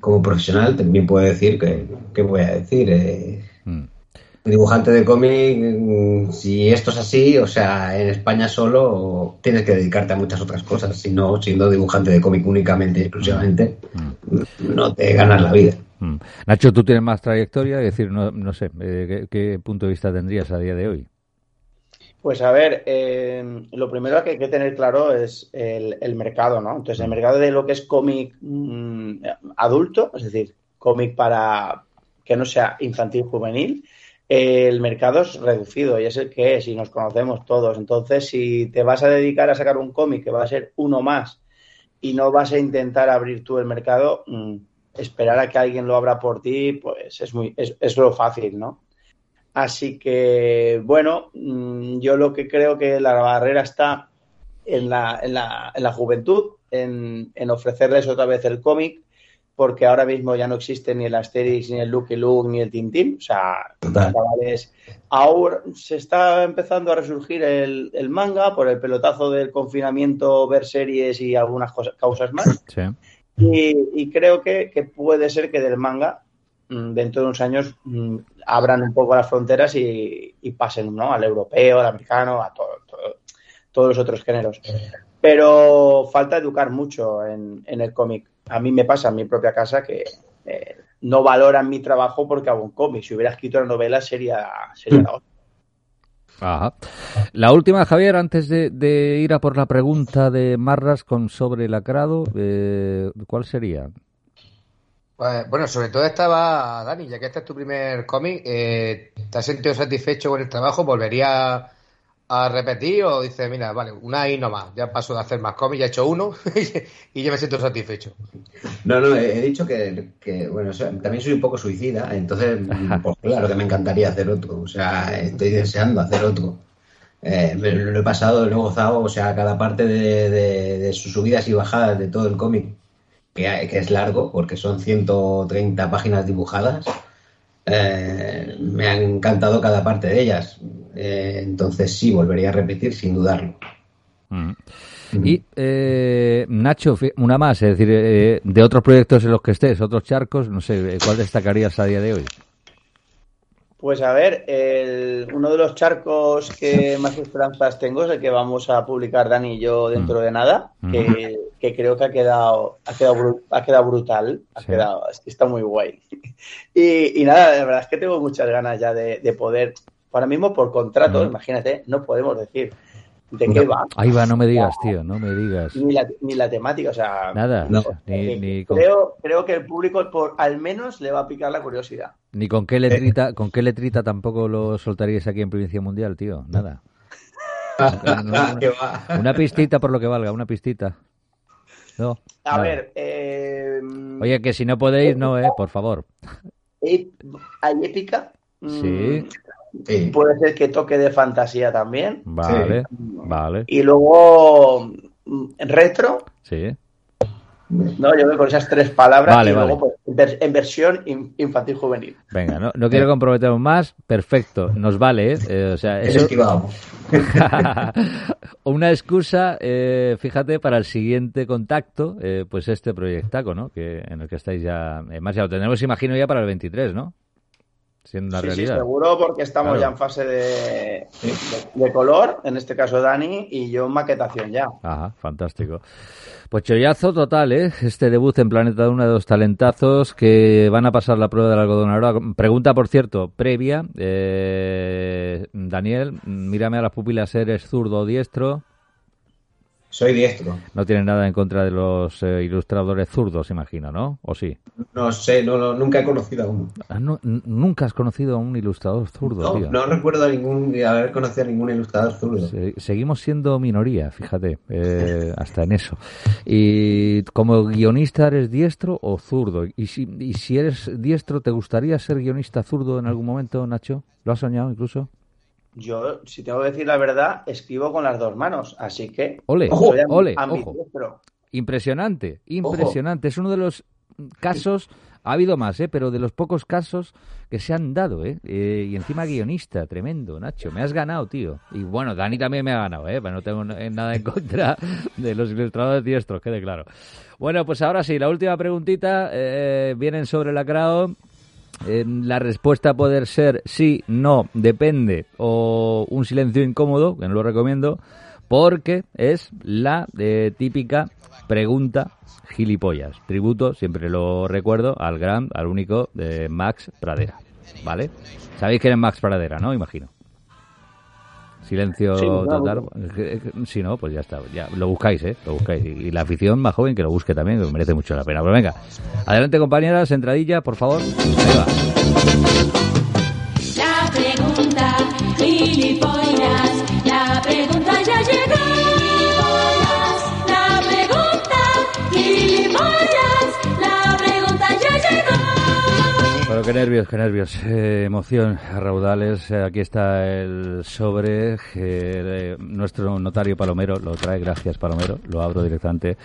como profesional, también puedo decir que, voy a decir... Eh, mm dibujante de cómic, mm, si esto es así, o sea, en España solo tienes que dedicarte a muchas otras cosas, si no, siendo dibujante de cómic únicamente y exclusivamente, mm. no te ganas la vida. Mm. Nacho, tú tienes más trayectoria, es decir, no, no sé, eh, ¿qué, punto de vista tendrías a día de hoy? Pues a ver, eh, lo primero que hay que tener claro es el, mercado, ¿no? Entonces, el mercado de lo que es cómic adulto, es decir, cómic para que no sea infantil juvenil, el mercado es reducido y es el que es y nos conocemos todos. Entonces, si te vas a dedicar a sacar un cómic que va a ser uno más y no vas a intentar abrir tú el mercado, mm, esperar a que alguien lo abra por ti, pues es, muy, es, lo fácil, ¿no? Así que, bueno, mm, yo lo que creo que la barrera está en la, en la, en la juventud, en, en ofrecerles otra vez el cómic, porque ahora mismo ya no existe ni el Asterix, ni el Lucky Luke, ni el Tintín. O sea, ahora se está empezando a resurgir el, manga por el pelotazo del confinamiento, ver series y algunas cosas, causas más. Y, creo que, puede ser que del manga, mm, dentro de unos años, mm, abran un poco las fronteras y, pasen ¿no? al europeo, al americano, a todos los otros géneros. Pero falta educar mucho en el cómic a mí me pasa en mi propia casa que eh, no valoran mi trabajo porque hago un cómic. Si hubiera escrito una novela sería, sería la otra. Ajá. La última, Javier, antes de, de ir a por la pregunta de Marras con sobre lacrado, eh, ¿cuál sería? Pues, bueno, sobre todo estaba, Dani, ya que este es tu primer cómic, eh, ¿te has sentido satisfecho con el trabajo? ¿Volvería a repetir o dices, mira, vale, una y no más, ya paso de hacer más cómics, ya he hecho uno y ya me siento satisfecho? No, no, he, he dicho que, que, bueno, o sea, también soy un poco suicida, entonces, pues claro que me encantaría hacer otro, o sea, estoy deseando hacer otro. Eh, lo he pasado, lo he gozado, o sea, cada parte de, de, de sus subidas y bajadas de todo el cómic que, que, es largo, porque son 130 páginas dibujadas. Eh, me han encantado cada parte de ellas. Eh, entonces sí, volvería a repetir sin dudarlo. Mm. Y eh, Nacho, una más, es decir, eh, de otros proyectos en los que estés, otros charcos, no sé, ¿cuál destacarías a día de hoy? Pues a ver, el, uno de los charcos que más esperanzas tengo es el que vamos a publicar Dani y yo dentro de nada, que, que creo que ha quedado, ha quedado, ha quedado brutal, ha sí. quedado, está muy guay. Y, y, nada, la verdad es que tengo muchas ganas ya de, de poder, ahora mismo por contrato, imagínate, no podemos decir ¿De qué va? Ahí va, no me digas, tío, no me digas. Ni la, ni la temática, o sea. Nada, no. ni, ni con... creo, creo que el público, por al menos, le va a picar la curiosidad. Ni con qué letrita, con qué letrita tampoco lo soltaríais aquí en Provincia Mundial, tío, nada. una, una, pistita por lo que valga, una pistita. No. A nada. ver, eh... Oye, que si no podéis, no, eh, por favor. ¿Hay épica? Sí. Sí. Puede ser que toque de fantasía también. Vale, sí. vale. Y luego retro. Sí. No, yo veo con esas tres palabras vale, y vale. luego pues, en versión infantil juvenil. Venga, no, no quiero comprometernos más. Perfecto, nos vale, ¿eh? eh o sea, eso... Una excusa, eh, fíjate, para el siguiente contacto, eh, pues este proyectaco, ¿no? Que, en el que estáis ya... Más ya lo tendremos, imagino, ya para el 23, ¿no? Siendo sí, realidad. Sí, seguro, porque estamos claro. ya en fase de, de, de, color, en este caso Dani, y yo en maquetación ya. Ajá, fantástico. Pues chollazo total, ¿eh? Este debut en Planeta Duna de dos talentazos que van a pasar la prueba del algodón ahora. Pregunta, por cierto, previa. Eh, Daniel, mírame a las pupilas, ¿eres zurdo o diestro? Soy diestro. No tiene nada en contra de los eh, ilustradores zurdos, imagino, ¿no? ¿O sí? No sé, no, no nunca he conocido a uno. Ah, no, ¿Nunca has conocido a un ilustrador zurdo, no, tío? No recuerdo ningún, haber conocido a ningún ilustrador zurdo. Se, seguimos siendo minoría, fíjate, eh, hasta en eso. Y como guionista, ¿eres diestro o zurdo? Y si, y si eres diestro, ¿te gustaría ser guionista zurdo en algún momento, Nacho? ¿Lo has soñado incluso? Yo, si tengo que decir la verdad, escribo con las dos manos, así que... Ole, ojo, ole, ojo. Impresionante, impresionante. Ojo. Es uno de los casos, ha habido más, ¿eh? pero de los pocos casos que se han dado, ¿eh? eh y encima guionista, tremendo, Nacho. Me has ganado, tío. Y bueno, Dani también me ha ganado, ¿eh? Pero no tengo nada en contra de los ilustradores diestros, quede claro. Bueno, pues ahora sí, la última preguntita. Eh, vienen sobre la crowd. Eh, la respuesta puede ser sí, no, depende o un silencio incómodo, que no lo recomiendo, porque es la eh, típica pregunta gilipollas. Tributo, siempre lo recuerdo, al gran, al único de Max Pradera. ¿Vale? Sabéis quién es Max Pradera, ¿no? Imagino. Silencio sí, total. Si no, pues ya está. Ya, lo buscáis, ¿eh? Lo buscáis. Y, la afición más joven que lo busque también, que merece mucho la pena. Pero venga, adelante compañeras, entradilla, por favor. Ahí va. La pregunta, qué nervios, qué nervios. Eh, emoción a raudales. Eh, aquí está el sobre. Eh, nuestro notario Palomero lo trae. Gracias, Palomero. Lo abro directamente.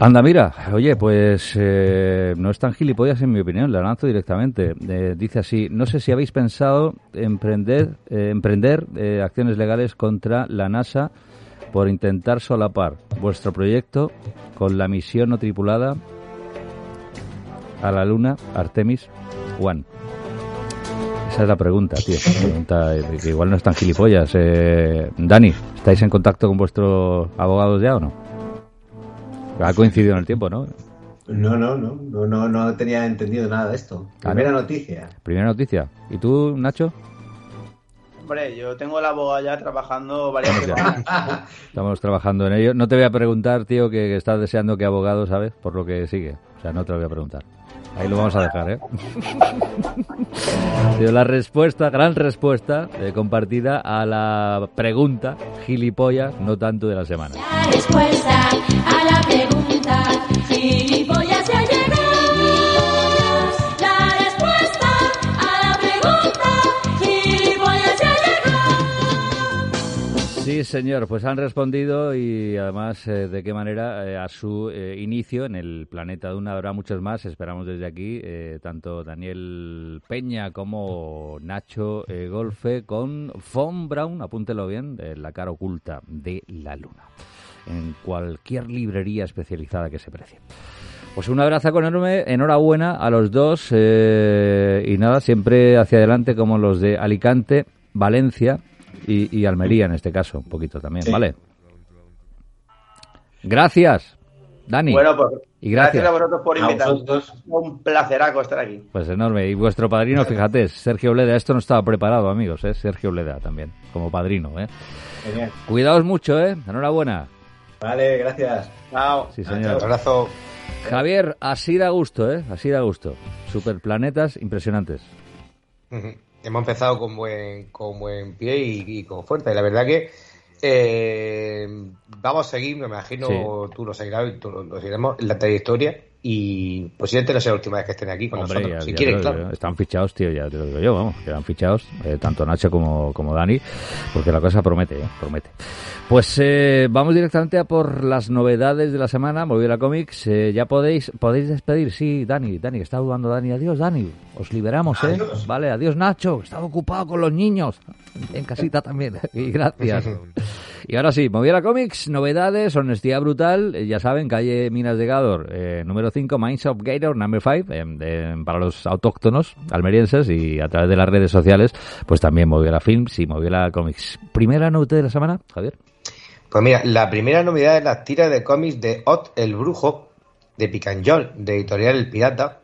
Anda, mira, oye, pues eh, no es tan gilipollas en mi opinión, la lanzo directamente. Dice así, no sé si habéis pensado emprender, emprender acciones legales contra la NASA por intentar solapar vuestro proyecto con la misión no tripulada a la Luna Artemis One. Esa es la pregunta, tío. La pregunta, que igual no es tan gilipollas. Dani, ¿estáis en contacto con vuestros abogados ya o no? Ha coincidido en el tiempo, ¿no? No, no, no, no, no, no tenía entendido nada de esto. Primera noticia. Primera noticia. ¿Y tú, Nacho? Hombre, yo tengo la abogada ya trabajando varias semanas. Estamos trabajando en ello. No te voy a preguntar, tío, que, que estás deseando que abogado, ¿sabes? Por lo que sigue. O sea, no te lo voy a preguntar. Ahí lo vamos a dejar, ¿eh? La respuesta, gran respuesta eh, compartida a la pregunta gilipollas, no tanto de la semana. La respuesta a la pregunta, Señor, pues han respondido y además eh, de qué manera eh, a su eh, inicio en el planeta Duna habrá muchos más. Esperamos desde aquí tanto Daniel Peña como Nacho Golfe con Von Brown, apúntelo bien, de la cara oculta de la luna, en cualquier librería especializada que se precie. Pues un abrazo enorme, enhorabuena a los dos y nada, siempre hacia adelante como los de Alicante, Valencia y, y Almería en este caso, un poquito también, ¿vale? Gracias, Dani. Bueno, pues Y gracias. a vosotros por vosotros. Un placeraco estar aquí. Pues enorme. Y vuestro padrino, fíjate, Sergio Bleda. Esto no estaba preparado, amigos, ¿eh? Sergio Bleda también, como padrino, ¿eh? Genial. Cuidaos mucho, ¿eh? Enhorabuena. Vale, gracias. Chao. Sí, Un señor. abrazo. Javier, así da gusto, ¿eh? Así da gusto. Superplanetas impresionantes. Ujú. Hemos empezado con buen, con buen pie y, y con fuerza. Y la verdad que eh, vamos a seguir, me imagino, Sí. tú lo seguirás, tú lo, lo seguiremos, la trayectoria. Y posiblemente no sea la última vez que estén aquí con Hombre, nosotros. ya- si ya quieren, claro. Están fichados, tío, ya te lo digo yo, vamos, quedan fichados, eh, tanto Nacho como, como Dani, porque la cosa promete, eh, promete. Pues eh, vamos directamente a por las novedades de la semana, Moviera Comics, eh, ya podéis podéis despedir, sí, Dani, Dani, que está dudando Dani, adiós Dani, os liberamos, ¿eh? Adiós. Vale, adiós Nacho, que estaba ocupado con los niños, en casita también, y gracias. Y ahora sí, Moviera Comics, novedades, honestidad brutal, eh, ya saben, calle Minas de Gador, eh, número 5, Minds of Gator, number 5, para los autóctonos almerienses y a través de las redes sociales, pues también Moviera Films y Moviera Comics. Primera novedad de la semana, Javier. Pues mira, la primera novedad es la tira de cómics de Ot el Brujo, de Picanjol, de editorial El Pirata.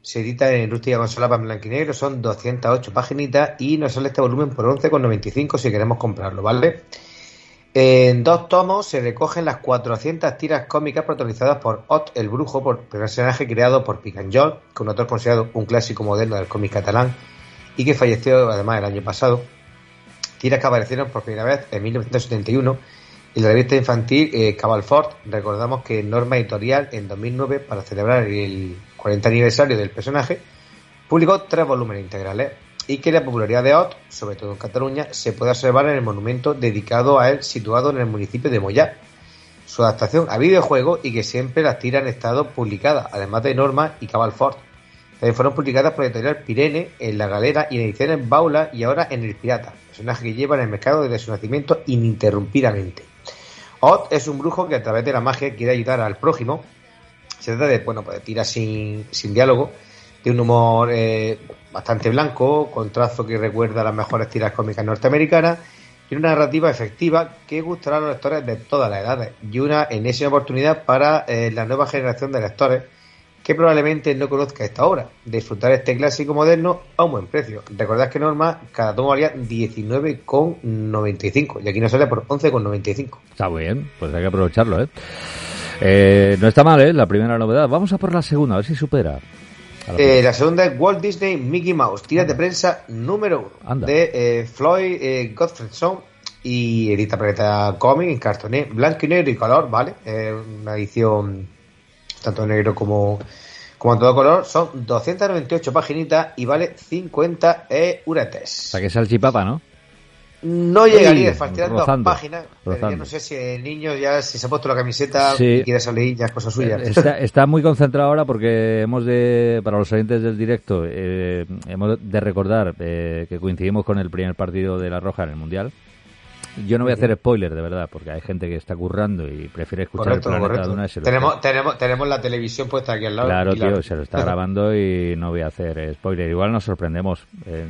Se edita en rústica consola para blanco y negro, son 208 paginitas y nos sale este volumen por 11,95 si queremos comprarlo, ¿vale? En dos tomos se recogen las 400 tiras cómicas protagonizadas por Ot el Brujo, por personaje creado por Picanjol, que un autor considerado un clásico moderno del cómic catalán y que falleció además el año pasado. Tiras que aparecieron por primera vez en 1971 en la revista infantil eh, Cabalfort. Recordamos que Norma Editorial en 2009, para celebrar el 40 aniversario del personaje, publicó tres volúmenes integrales y que la popularidad de Ot, sobre todo en Cataluña, se puede observar en el monumento dedicado a él situado en el municipio de Mollá. Su adaptación a videojuego y que siempre las tiras han estado publicadas, además de Norma y Cabalfort. También fueron publicadas por editorial Pirene en La Galera y en ediciones Baula y ahora en El Pirata, personaje que lleva en el mercado desde su nacimiento ininterrumpidamente. Ot es un brujo que a través de la magia quiere ayudar al prójimo. Se trata de, bueno, pues de tiras sin, sin diálogo, de un humor eh, bastante blanco, con trazo que recuerda las mejores tiras cómicas norteamericanas, y una narrativa efectiva que gustará a los lectores de todas las edades, y una enésima oportunidad para eh, la nueva generación de lectores que probablemente no conozca esta obra, disfrutar este clásico moderno a un buen precio. Recordad que Norma, cada tomo valía 19,95 y aquí nos sale por 11,95. Está bien, pues hay que aprovecharlo, ¿eh? Eh, no está mal, ¿eh? La primera novedad. Vamos a por la segunda, a ver si supera. Eh, la segunda es Walt Disney Mickey Mouse, tiras de prensa número uno de eh, Floyd eh, Gottfredson y edita Planeta Comic en cartoné blanco y negro y color, ¿vale? Eh, una edición tanto en negro como, como en todo color. Son 298 paginitas y vale 50 O euretes. sea, que es el chipapa, ¿no? No llegaría Uy, a faltar dos rozando, páginas, pero ya rozando. no sé si el niño ya si se ha puesto la camiseta Sí. y quiere salir ya es cosa suya. Está, está muy concentrado ahora porque hemos de, para los oyentes del directo, eh, hemos de recordar eh, que coincidimos con el primer partido de La Roja en el Mundial. Yo no voy a hacer spoiler, de verdad, porque hay gente que está currando y prefiere escuchar Correcto, el planeta correcto. de una y se lo Tenemos, tenemos, tenemos la televisión puesta aquí al lado. Claro, la- tío, se lo está grabando y no voy a hacer spoiler. Igual nos sorprendemos, eh,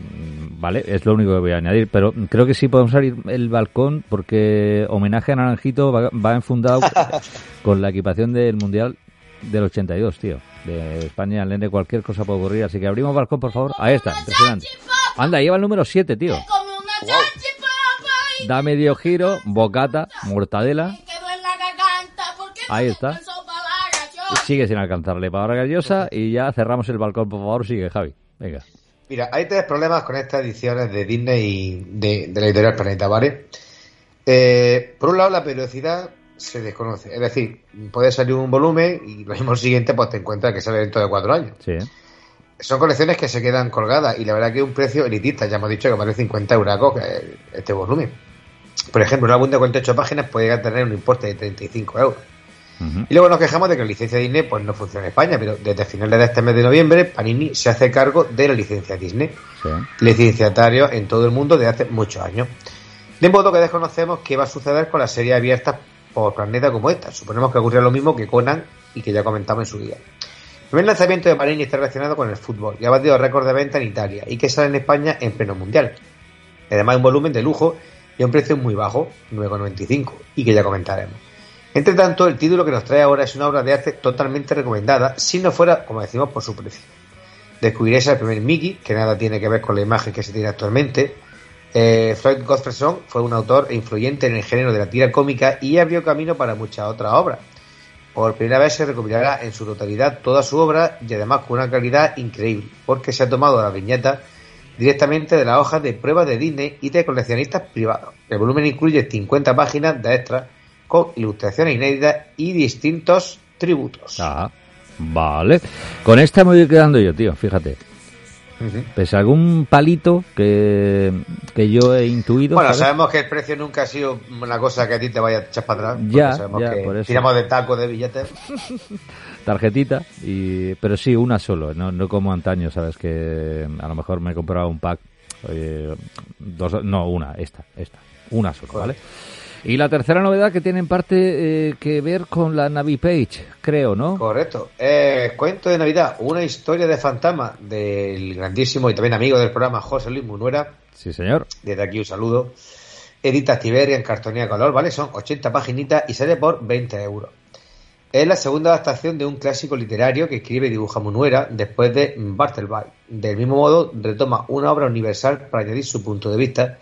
¿vale? Es lo único que voy a añadir. Pero creo que sí podemos salir el balcón porque homenaje a Naranjito va, va enfundado con la equipación del Mundial del 82, tío. De España al nene, cualquier cosa puede ocurrir. Así que abrimos balcón, por favor. Ahí está, impresionante. Anda, lleva el número 7, tío. Una da medio giro, bocata, mortadela. Ahí está. Sigue sin alcanzarle para gallosa y ya cerramos el balcón, por favor, sigue Javi. Venga. Mira, hay tres problemas con estas ediciones de Disney y de, de la editorial Planeta, ¿vale? Eh, por un lado, la periodicidad se desconoce. Es decir, puede salir un volumen y lo mismo siguiente pues te encuentras que sale dentro de cuatro años. Sí. Son colecciones que se quedan colgadas y la verdad que es un precio elitista. Ya hemos dicho que vale 50 euros este volumen. Por ejemplo, un álbum de 48 páginas puede tener un importe de 35 euros. Y luego nos quejamos de que la licencia Disney pues no funciona en España, pero desde finales de este mes de noviembre Panini se hace cargo de la licencia Disney, Sí. licenciatario en todo el mundo desde hace muchos años. De modo que desconocemos qué va a suceder con las series abiertas por planeta como esta. Suponemos que ocurrirá lo mismo que Conan y que ya comentamos en su día. El primer lanzamiento de Panini está relacionado con el fútbol y ha batido récord de venta en Italia y que sale en España en pleno mundial. Además, un volumen de lujo y a un precio muy bajo, 9,95, y que ya comentaremos. Entre tanto, el título que nos trae ahora es una obra de arte totalmente recomendada, si no fuera, como decimos, por su precio. Descubriréis el primer Mickey, que nada tiene que ver con la imagen que se tiene actualmente. Eh, Floyd fue un autor influyente en el género de la tira cómica y abrió camino para muchas otras obras. Por primera vez se recopilará en su totalidad toda su obra y además con una calidad increíble, porque se ha tomado la viñeta directamente de las hojas de pruebas de Disney y de coleccionistas privados. El volumen incluye 50 páginas de extras con ilustraciones inéditas y distintos tributos. Ah, vale. Con esta me voy quedando yo, tío, fíjate. Pese a algún palito que, que yo he intuido. Bueno, ¿sabes? sabemos que el precio nunca ha sido una cosa que a ti te vaya a echar para atrás. Ya, sabemos ya, que por eso. tiramos de taco de billetes. tarjetita y pero sí una solo no no como antaño sabes que a lo mejor me compraba un pack eh, dos no una esta esta una solo vale y la tercera novedad que tiene en parte eh, que ver con la Navi Page creo no Correcto. Eh, cuento de Navidad, una historia de fantasma del grandísimo y también amigo del programa José Luis Munuera. sí señor Desde aquí un saludo. Edita Tiberia en cartonía color, ¿vale? Son 80 paginitas y sale por 20 euros. Es la segunda adaptación de un clásico literario que escribe y dibuja Munuera después de Bartleby. Del mismo modo, retoma una obra universal para añadir su punto de vista,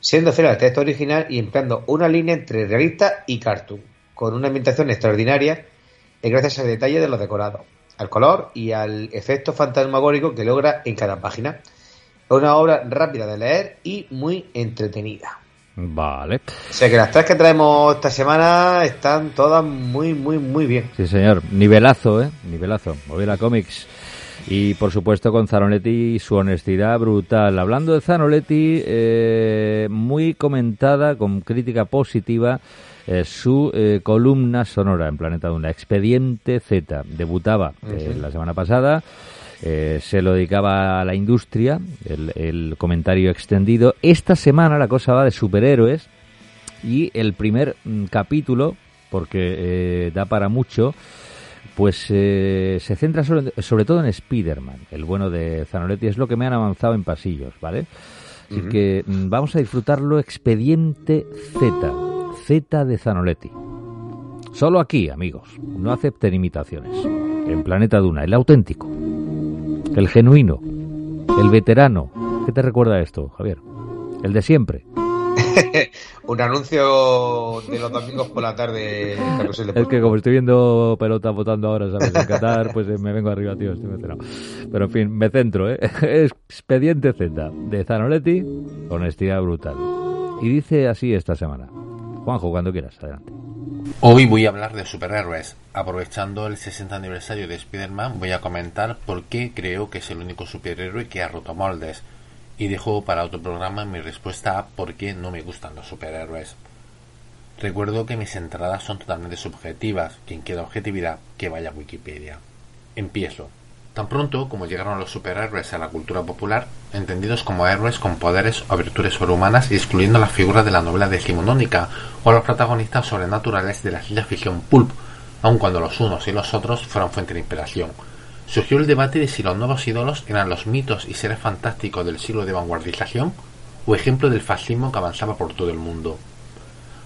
siendo fiel al texto original y empleando una línea entre realista y cartoon, con una ambientación extraordinaria y gracias al detalle de los decorados, al color y al efecto fantasmagórico que logra en cada página. Es una obra rápida de leer y muy entretenida. Vale. O sea que las tres que traemos esta semana están todas muy, muy, muy bien. sí señor. Nivelazo eh nivelazo. Movila Comics y por supuesto con Zanoletti y su honestidad brutal. Hablando de Zanoletti, eh, muy comentada, con crítica positiva, eh, su eh, columna sonora en Planeta Duna, Expediente Z. Debutaba eh, la semana pasada, eh, se lo dedicaba a la industria, el, el comentario extendido. Esta semana la cosa va de superhéroes y el primer mm, capítulo, porque eh, da para mucho, pues eh, se centra sobre, sobre todo en Spider-Man, el bueno de Zanoletti, es lo que me han avanzado en pasillos, ¿vale? Así que mm, vamos a disfrutarlo Expediente Z, Z de Zanoletti. Solo aquí, amigos, no acepten imitaciones. En Planeta Duna, el auténtico, el genuino, el veterano. ¿Qué te recuerda esto, Javier? El de siempre. Un anuncio de los domingos por la tarde Carrusel Es que como estoy viendo pelota votando ahora, ¿sabes? En Qatar, pues eh, me vengo arriba, tío, estoy mencionado. Pero en fin, me centro, ¿eh? Expediente Z, de Zanoletti, honestidad brutal. Y dice así esta semana. Juanjo, cuando quieras, adelante. Hoy voy a hablar de superhéroes. Aprovechando el 60 aniversario de Spider-Man, voy a comentar por qué creo que es el único superhéroe que ha roto moldes. Y dejo para otro programa mi respuesta a por qué no me gustan los superhéroes. Recuerdo que mis entradas son totalmente subjetivas. Quien quiera objetividad, que vaya a Wikipedia. Empiezo. Tan pronto como llegaron los superhéroes a la cultura popular, entendidos como héroes con poderes o virtudes sobrehumanas excluyendo la figura de la novela decimonónica o los protagonistas sobrenaturales de la ciencia ficción pulp, aun cuando los unos y los otros fueron fuente de inspiración. Surgió el debate de si los nuevos ídolos eran los mitos y seres fantásticos del siglo de vanguardización o ejemplo del fascismo que avanzaba por todo el mundo.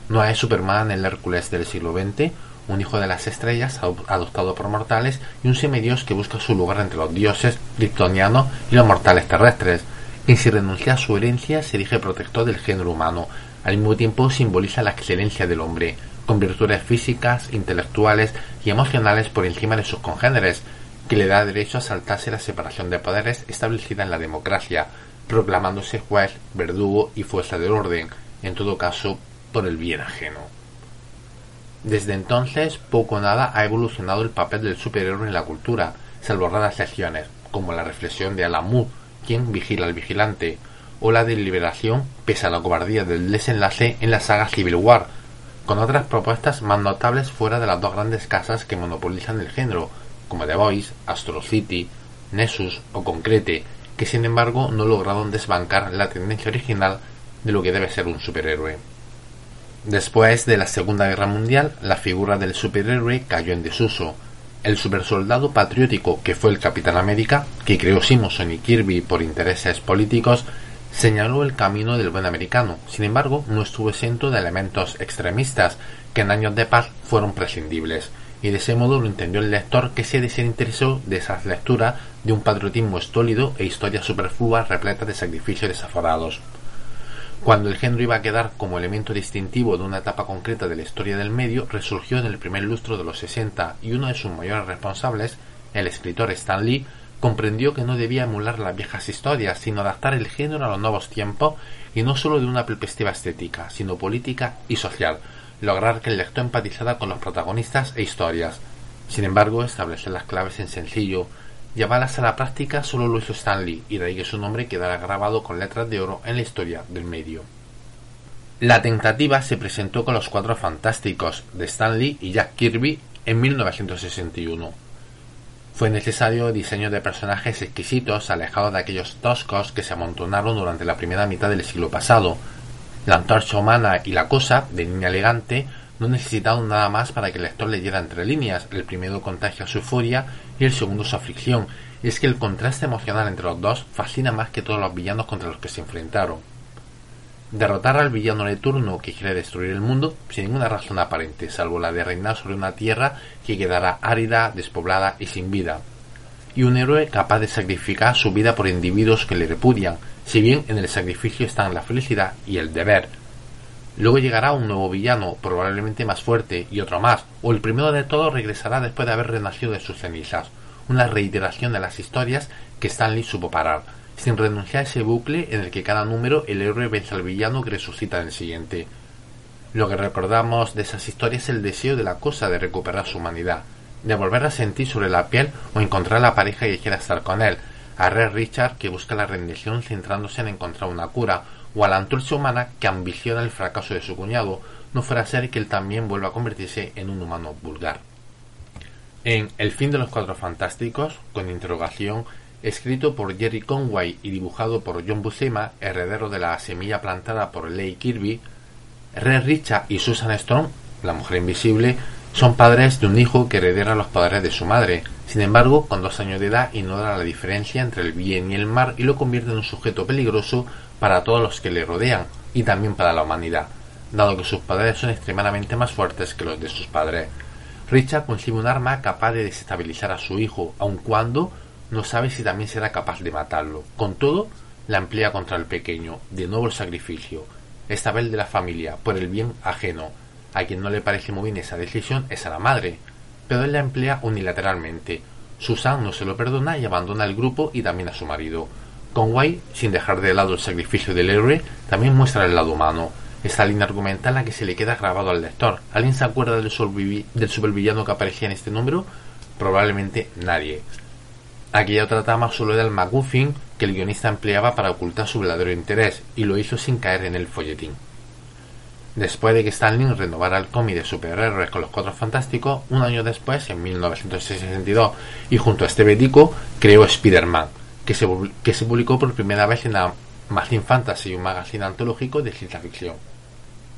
No es Superman el Hércules del siglo XX, un hijo de las estrellas ado- adoptado por mortales y un semidios que busca su lugar entre los dioses kryptonianos y los mortales terrestres, y sin renunciar a su herencia se erige protector del género humano, Al mismo tiempo simboliza la excelencia del hombre, con virtudes físicas, intelectuales y emocionales por encima de sus congéneres, que le da derecho a saltarse la separación de poderes establecida en la democracia, proclamándose juez, verdugo y fuerza del orden, en todo caso por el bien ajeno. Desde entonces, poco o nada ha evolucionado el papel del superhéroe en la cultura, salvo raras excepciones, como la reflexión de Alan quien vigila al vigilante, o la deliberación, pese a la cobardía del desenlace en la saga Civil War, con otras propuestas más notables fuera de las dos grandes casas que monopolizan el género, como The Voice, Astro City, Nessus o Concrete, que sin embargo no lograron desbancar la tendencia original de lo que debe ser un superhéroe. Después de la Segunda Guerra Mundial, la figura del superhéroe cayó en desuso. El supersoldado patriótico que fue el Capitán América, que creó Simonson y Kirby por intereses políticos, señaló el camino del buen americano. Sin embargo, no estuvo exento de elementos extremistas que en años de paz fueron prescindibles, y de ese modo lo entendió el lector que se desinteresó de esas lecturas de un patriotismo estólido e historias superfluas repletas de sacrificios desaforados. Cuando el género iba a quedar como elemento distintivo de una etapa concreta de la historia del medio, resurgió en el primer lustro de los 60 y uno de sus mayores responsables, el escritor Stan Lee, comprendió que no debía emular las viejas historias, sino adaptar el género a los nuevos tiempos y no solo de una perspectiva estética, sino política y social, lograr que el lector empatizara con los protagonistas e historias. Sin embargo, establecer las claves en sencillo, llevarlas a la práctica solo lo hizo Stanley, y de ahí que su nombre quedara grabado con letras de oro en la historia del medio. La tentativa se presentó con los Cuatro Fantásticos de Stanley y Jack Kirby en 1961. Fue necesario diseño de personajes exquisitos, alejados de aquellos toscos que se amontonaron durante la primera mitad del siglo pasado. La antorcha humana y la cosa, de niña elegante, no necesitaron nada más para que el lector leyera entre líneas. El primero contagia su furia y el segundo su aflicción. Y es que el contraste emocional entre los dos fascina más que todos los villanos contra los que se enfrentaron. Derrotar al villano de turno que quiere destruir el mundo sin ninguna razón aparente, salvo la de reinar sobre una tierra que quedará árida, despoblada y sin vida. Y un héroe capaz de sacrificar su vida por individuos que le repudian, si bien en el sacrificio están la felicidad y el deber. Luego llegará un nuevo villano, probablemente más fuerte, y otro más, o el primero de todos regresará después de haber renacido de sus cenizas, una reiteración de las historias que Stanley supo parar, sin renunciar a ese bucle en el que cada número el héroe vence al villano que resucita en el siguiente. Lo que recordamos de esas historias es el deseo de la cosa de recuperar su humanidad, de volver a sentir sobre la piel o encontrar la pareja que quiera estar con él, a Red Richard que busca la rendición centrándose en encontrar una cura, o a la antorcha humana que ambiciona el fracaso de su cuñado, no fuera a ser que él también vuelva a convertirse en un humano vulgar. En El fin de los cuatro fantásticos, con interrogación, escrito por Jerry Conway y dibujado por John Buscema, heredero de la semilla plantada por Leigh Kirby, Red Richard y Susan Strong, la mujer invisible, son padres de un hijo que heredera los padres de su madre. Sin embargo, con dos años de edad ignora la diferencia entre el bien y el mal y lo convierte en un sujeto peligroso para todos los que le rodean y también para la humanidad, dado que sus padres son extremadamente más fuertes que los de sus padres. Richard concibe un arma capaz de desestabilizar a su hijo, aun cuando no sabe si también será capaz de matarlo. Con todo, la emplea contra el pequeño, de nuevo el sacrificio, esta vez de la familia, por el bien ajeno. A quien no le parece muy bien esa decisión es a la madre, pero él la emplea unilateralmente. Susan no se lo perdona y abandona el grupo y también a su marido. Conway, sin dejar de lado el sacrificio del héroe, también muestra el lado humano. Esta línea argumental la que se le queda grabado al lector. ¿Alguien se acuerda del, supervillano que aparecía en este número? Probablemente nadie. Aquella otra trama solo era el MacGuffin que el guionista empleaba para ocultar su verdadero interés, y lo hizo sin caer en el folletín. Después de que Stanley renovara el cómic de superhéroes con los Cuatro Fantásticos, un año después, en 1962, y junto a Steve Ditko, creó Spider-Man, que se, que se publicó por primera vez en la Magazine Fantasy, un magazine antológico de ciencia ficción.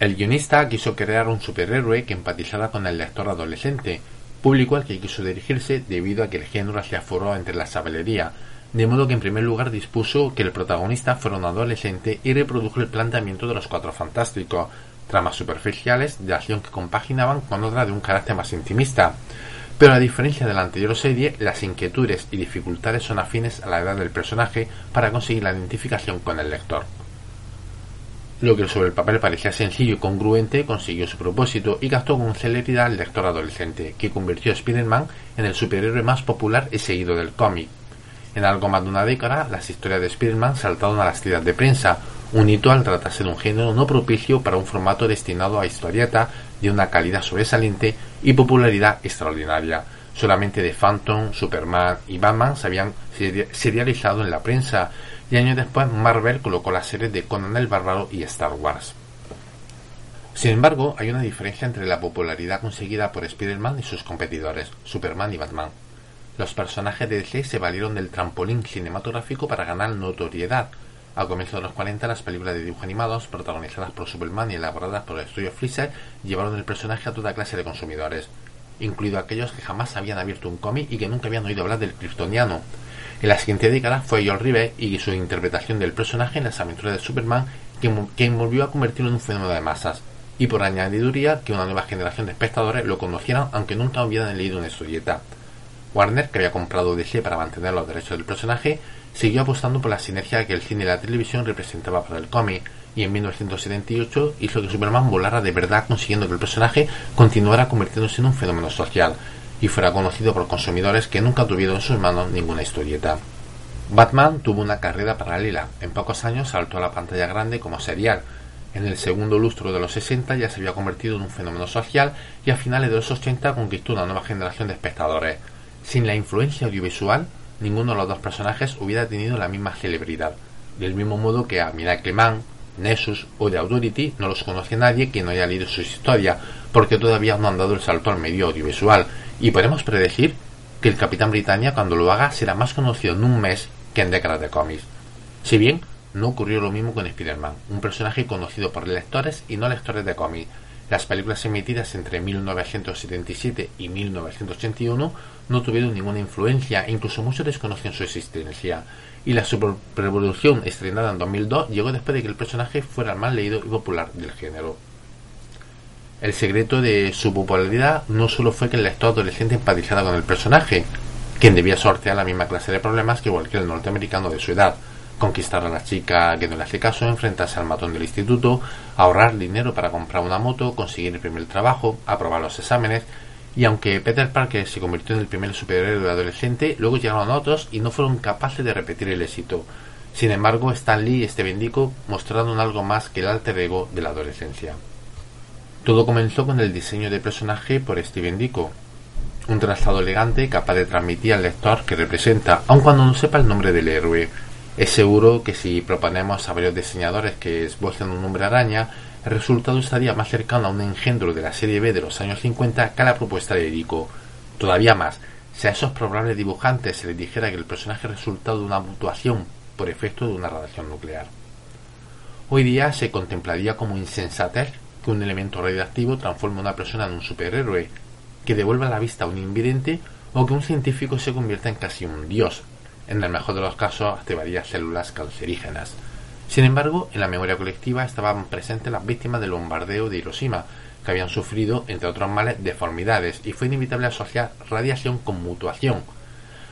El guionista quiso crear un superhéroe que empatizara con el lector adolescente, público al que quiso dirigirse debido a que el género se aforó entre la sabelería, de modo que en primer lugar dispuso que el protagonista fuera un adolescente y reprodujo el planteamiento de los cuatro fantásticos, tramas superficiales de acción que compaginaban con otra de un carácter más intimista. Pero a diferencia de la anterior serie, las inquietudes y dificultades son afines a la edad del personaje para conseguir la identificación con el lector. Lo que sobre el papel parecía sencillo y congruente consiguió su propósito y gastó con celeridad al lector adolescente, que convirtió a Spider-Man en el superhéroe más popular y seguido del cómic. En algo más de una década, las historias de Spider-Man saltaron a las tiras de prensa, un hito al tratarse de un género no propicio para un formato destinado a historieta de una calidad sobresaliente y popularidad extraordinaria. Solamente de Phantom, Superman y Batman se habían serializado en la prensa y años después Marvel colocó las series de Conan el Bárbaro y Star Wars. Sin embargo, hay una diferencia entre la popularidad conseguida por Spider-Man y sus competidores, Superman y Batman. Los personajes de DC se valieron del trampolín cinematográfico para ganar notoriedad. A comienzos de los 40, las películas de dibujos animados, protagonizadas por Superman y elaboradas por el estudio Freezer, llevaron el personaje a toda clase de consumidores, incluido aquellos que jamás habían abierto un cómic y que nunca habían oído hablar del kryptoniano. En la siguiente década fue Joel Rive y su interpretación del personaje en las aventuras de Superman quien volvió a convertirlo en un fenómeno de masas, y por añadiduría que una nueva generación de espectadores lo conocieran aunque nunca hubieran leído una historieta. Warner, que había comprado DC para mantener los derechos del personaje, siguió apostando por la sinergia que el cine y la televisión representaba para el cómic, y en 1978 hizo que Superman volara de verdad consiguiendo que el personaje continuara convirtiéndose en un fenómeno social, y fuera conocido por consumidores que nunca tuvieron en sus manos ninguna historieta. Batman tuvo una carrera paralela. En pocos años saltó a la pantalla grande como serial. En el segundo lustro de los 60 ya se había convertido en un fenómeno social y a finales de los 80 conquistó una nueva generación de espectadores. Sin la influencia audiovisual, ninguno de los dos personajes hubiera tenido la misma celebridad. Del mismo modo que a Miracle Man, Nessus o The Authority no los conoce nadie que no haya leído su historia, porque todavía no han dado el salto al medio audiovisual y podemos predecir que el Capitán Britannia cuando lo haga será más conocido en un mes que en décadas de cómics. Si bien no ocurrió lo mismo con Spider-Man, un personaje conocido por lectores y no lectores de cómics. Las películas emitidas entre 1977 y 1981 no tuvieron ninguna influencia incluso muchos desconocían su existencia. Y la superrevolución estrenada en 2002 llegó después de que el personaje fuera el más leído y popular del género. El secreto de su popularidad no solo fue que el lector adolescente empatizara con el personaje, quien debía sortear la misma clase de problemas que cualquier norteamericano de su edad, conquistar a la chica que no le hace caso, enfrentarse al matón del instituto, ahorrar dinero para comprar una moto, conseguir el primer trabajo, aprobar los exámenes, y aunque Peter Parker se convirtió en el primer superhéroe adolescente, luego llegaron otros y no fueron capaces de repetir el éxito. Sin embargo, Stan Lee y este bendico mostraron algo más que el alter ego de la adolescencia. Todo comenzó con el diseño de personaje por Steven Dico, un trazado elegante capaz de transmitir al lector que representa, aun cuando no sepa el nombre del héroe. Es seguro que si proponemos a varios diseñadores que esbocen un hombre araña, el resultado estaría más cercano a un engendro de la serie B de los años 50 que a la propuesta de Dico. Todavía más, si a esos probables dibujantes se les dijera que el personaje es resultado de una mutuación por efecto de una radiación nuclear. Hoy día se contemplaría como insensatez que un elemento radioactivo transforme a una persona en un superhéroe, que devuelva la vista a un invidente o que un científico se convierta en casi un dios. En el mejor de los casos activaría células cancerígenas. Sin embargo, en la memoria colectiva estaban presentes las víctimas del bombardeo de Hiroshima, que habían sufrido, entre otros males, deformidades, y fue inevitable asociar radiación con mutuación.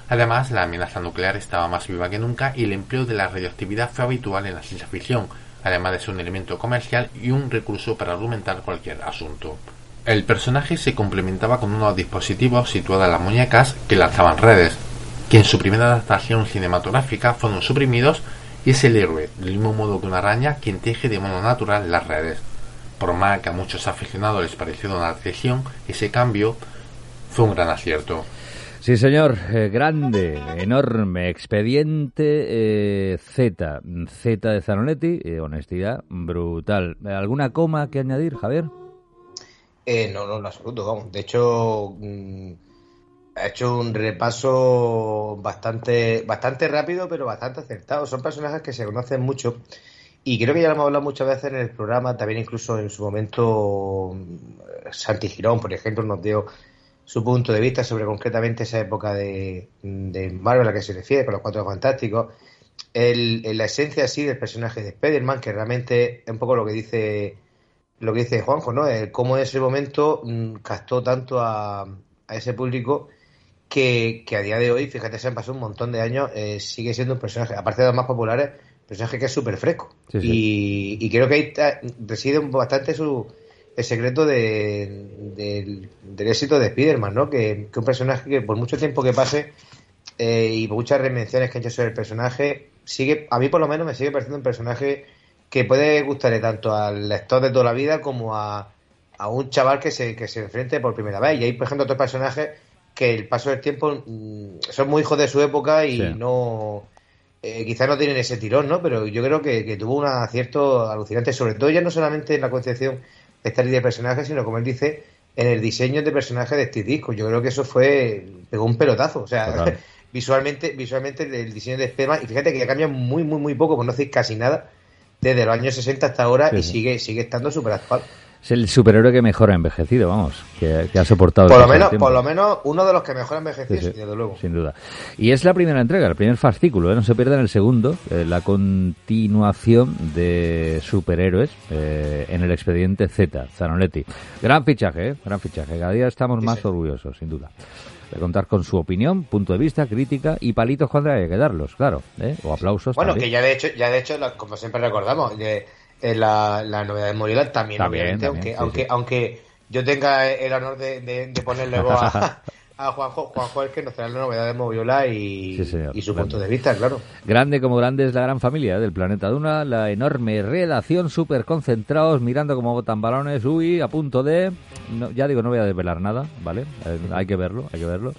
Además, la amenaza nuclear estaba más viva que nunca y el empleo de la radioactividad fue habitual en la ciencia ficción, además de ser un elemento comercial y un recurso para argumentar cualquier asunto. El personaje se complementaba con unos dispositivos situados en las muñecas que lanzaban redes, que en su primera adaptación cinematográfica fueron suprimidos y es el héroe, del mismo modo que una araña, quien teje de modo natural las redes. Por más que a muchos aficionados les pareció una atracción, ese cambio fue un gran acierto. Sí, señor, eh, grande, enorme, expediente eh, Z, Z de Zanonetti, eh, honestidad brutal. ¿Alguna coma que añadir, Javier? no, no, en absoluto, vamos. De hecho, mm, ha hecho un repaso bastante, bastante rápido, pero bastante acertado. Son personajes que se conocen mucho y creo que ya lo hemos hablado muchas veces en el programa, también incluso en su momento Santi Girón, por ejemplo, nos dio su punto de vista sobre concretamente esa época de, de Marvel a la que se refiere, con los Cuatro Fantásticos, el, la esencia así del personaje de Spider-Man, que realmente es un poco lo que dice lo que dice Juanjo, ¿no? El cómo en ese momento mm, captó tanto a, a ese público que, que, a día de hoy, fíjate, se han pasado un montón de años, eh, sigue siendo un personaje, aparte de los más populares, personaje que es súper fresco. Sí, sí. Y, y creo que ahí reside un- bastante su el secreto de- del, del éxito de Spider-Man, ¿no? Que, que un personaje que por mucho tiempo que pase eh, y por muchas remenciones que han hecho sobre el personaje, sigue, a mí por lo menos me sigue pareciendo un personaje que puede gustarle tanto al lector de toda la vida como a, a un chaval que se, que se enfrente por primera vez. Y hay, por ejemplo, otros personajes que el paso del tiempo mm, son muy hijos de su época y Sí. no eh, quizás no tienen ese tirón, ¿no? Pero yo creo que, que tuvo un acierto alucinante, sobre todo ya no solamente en la concepción de esta línea de personajes, sino como él dice, en el diseño de personajes de este disco. Yo creo que eso fue, pegó un pelotazo, o sea, Total. visualmente, visualmente el diseño de Spiderman, y fíjate que cambia muy, muy, muy poco, no decir casi nada, desde los años 60 hasta ahora Sí, y sigue, sigue estando súper actual. Es el superhéroe que mejor ha envejecido, vamos, que, que ha soportado. Por el lo menos, por lo menos uno de los que mejor ha envejecido, sí, desde luego. Sin duda. Y es la primera entrega, el primer fascículo, ¿eh? no se pierdan el segundo, eh, la continuación de superhéroes eh, en el expediente Z, Zanoletti. Gran fichaje, ¿eh? gran fichaje. Cada día estamos Sí, más orgullosos, sin duda. De contar con su opinión, punto de vista, crítica y palitos cuando haya que darlos, claro. ¿eh? O aplausos. Bueno, también. que ya de hecho, ya de hecho, como siempre recordamos, que, eh, la, la novedad de Morila también, También, obviamente, también, aunque, sí, aunque, sí. aunque yo tenga el honor de, de, de poner luego a, a Juanjo, Juanjo es que nos trae la novedad de Moviola y, Sí, señor. y su Grande. punto de vista, claro. Grande como grande es la gran familia del planeta Duna, la enorme redacción, súper concentrados, mirando como botan balones, uy, a punto de... no, ya digo, no voy a desvelar nada, ¿vale? Eh, hay que verlo, hay que verlo.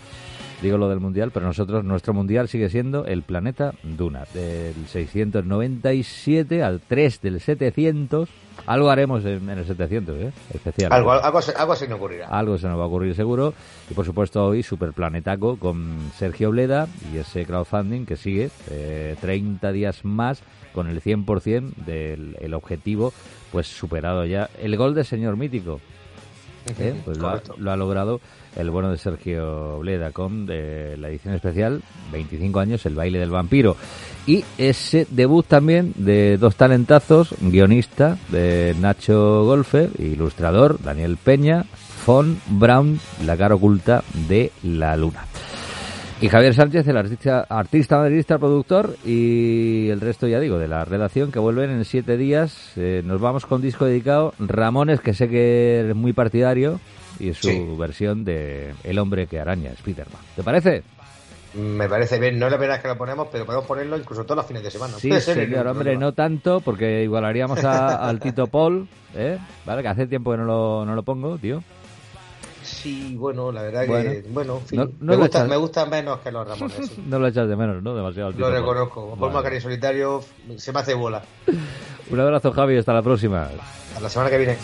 Digo lo del Mundial, pero nosotros, nuestro Mundial sigue siendo el planeta Duna, del 697 al 3 del 700. Algo haremos en, en el 700, ¿eh? Especial. Algo, algo, se- algo se me ocurrirá. Algo se nos va a ocurrir seguro. Y por supuesto hoy Superplanetaco con Sergio Bleda y ese crowdfunding que sigue eh, 30 días más con el 100% del el objetivo pues superado ya. El gol del señor mítico. ¿Eh? Pues lo ha, lo ha logrado el bueno de Sergio Bleda con eh, la edición especial 25 años, el baile del vampiro. Y ese debut también de dos talentazos, guionista de Nacho Golfe, ilustrador Daniel Peña, Von Brown, la cara oculta de la luna. Y Javier Sánchez, el artista, artista madridista, productor, y el resto, ya digo, de la redacción, que vuelven en siete días. Eh, nos vamos con disco dedicado. Ramones, que sé que eres muy partidario, y su Sí. versión de El hombre que araña, Spiderman. ¿Te parece? Me parece bien, no es la primera vez que lo ponemos, pero podemos ponerlo incluso todos los fines de semana. Sí, señor, hombre, no tanto, porque igualaríamos a- al Tito Paul, ¿eh? ¿Vale? Que hace tiempo que no lo, no lo pongo, tío. Sí, bueno, la verdad Bueno. que, bueno, en fin, No- no me, gusta, echas- me gusta menos que los Ramones. sí. No lo echas de menos, ¿no? Demasiado Lo Paul. reconozco. Paul Vale. McCartney solitario se me hace bola. Un abrazo, Javi, hasta la próxima. A la semana que viene.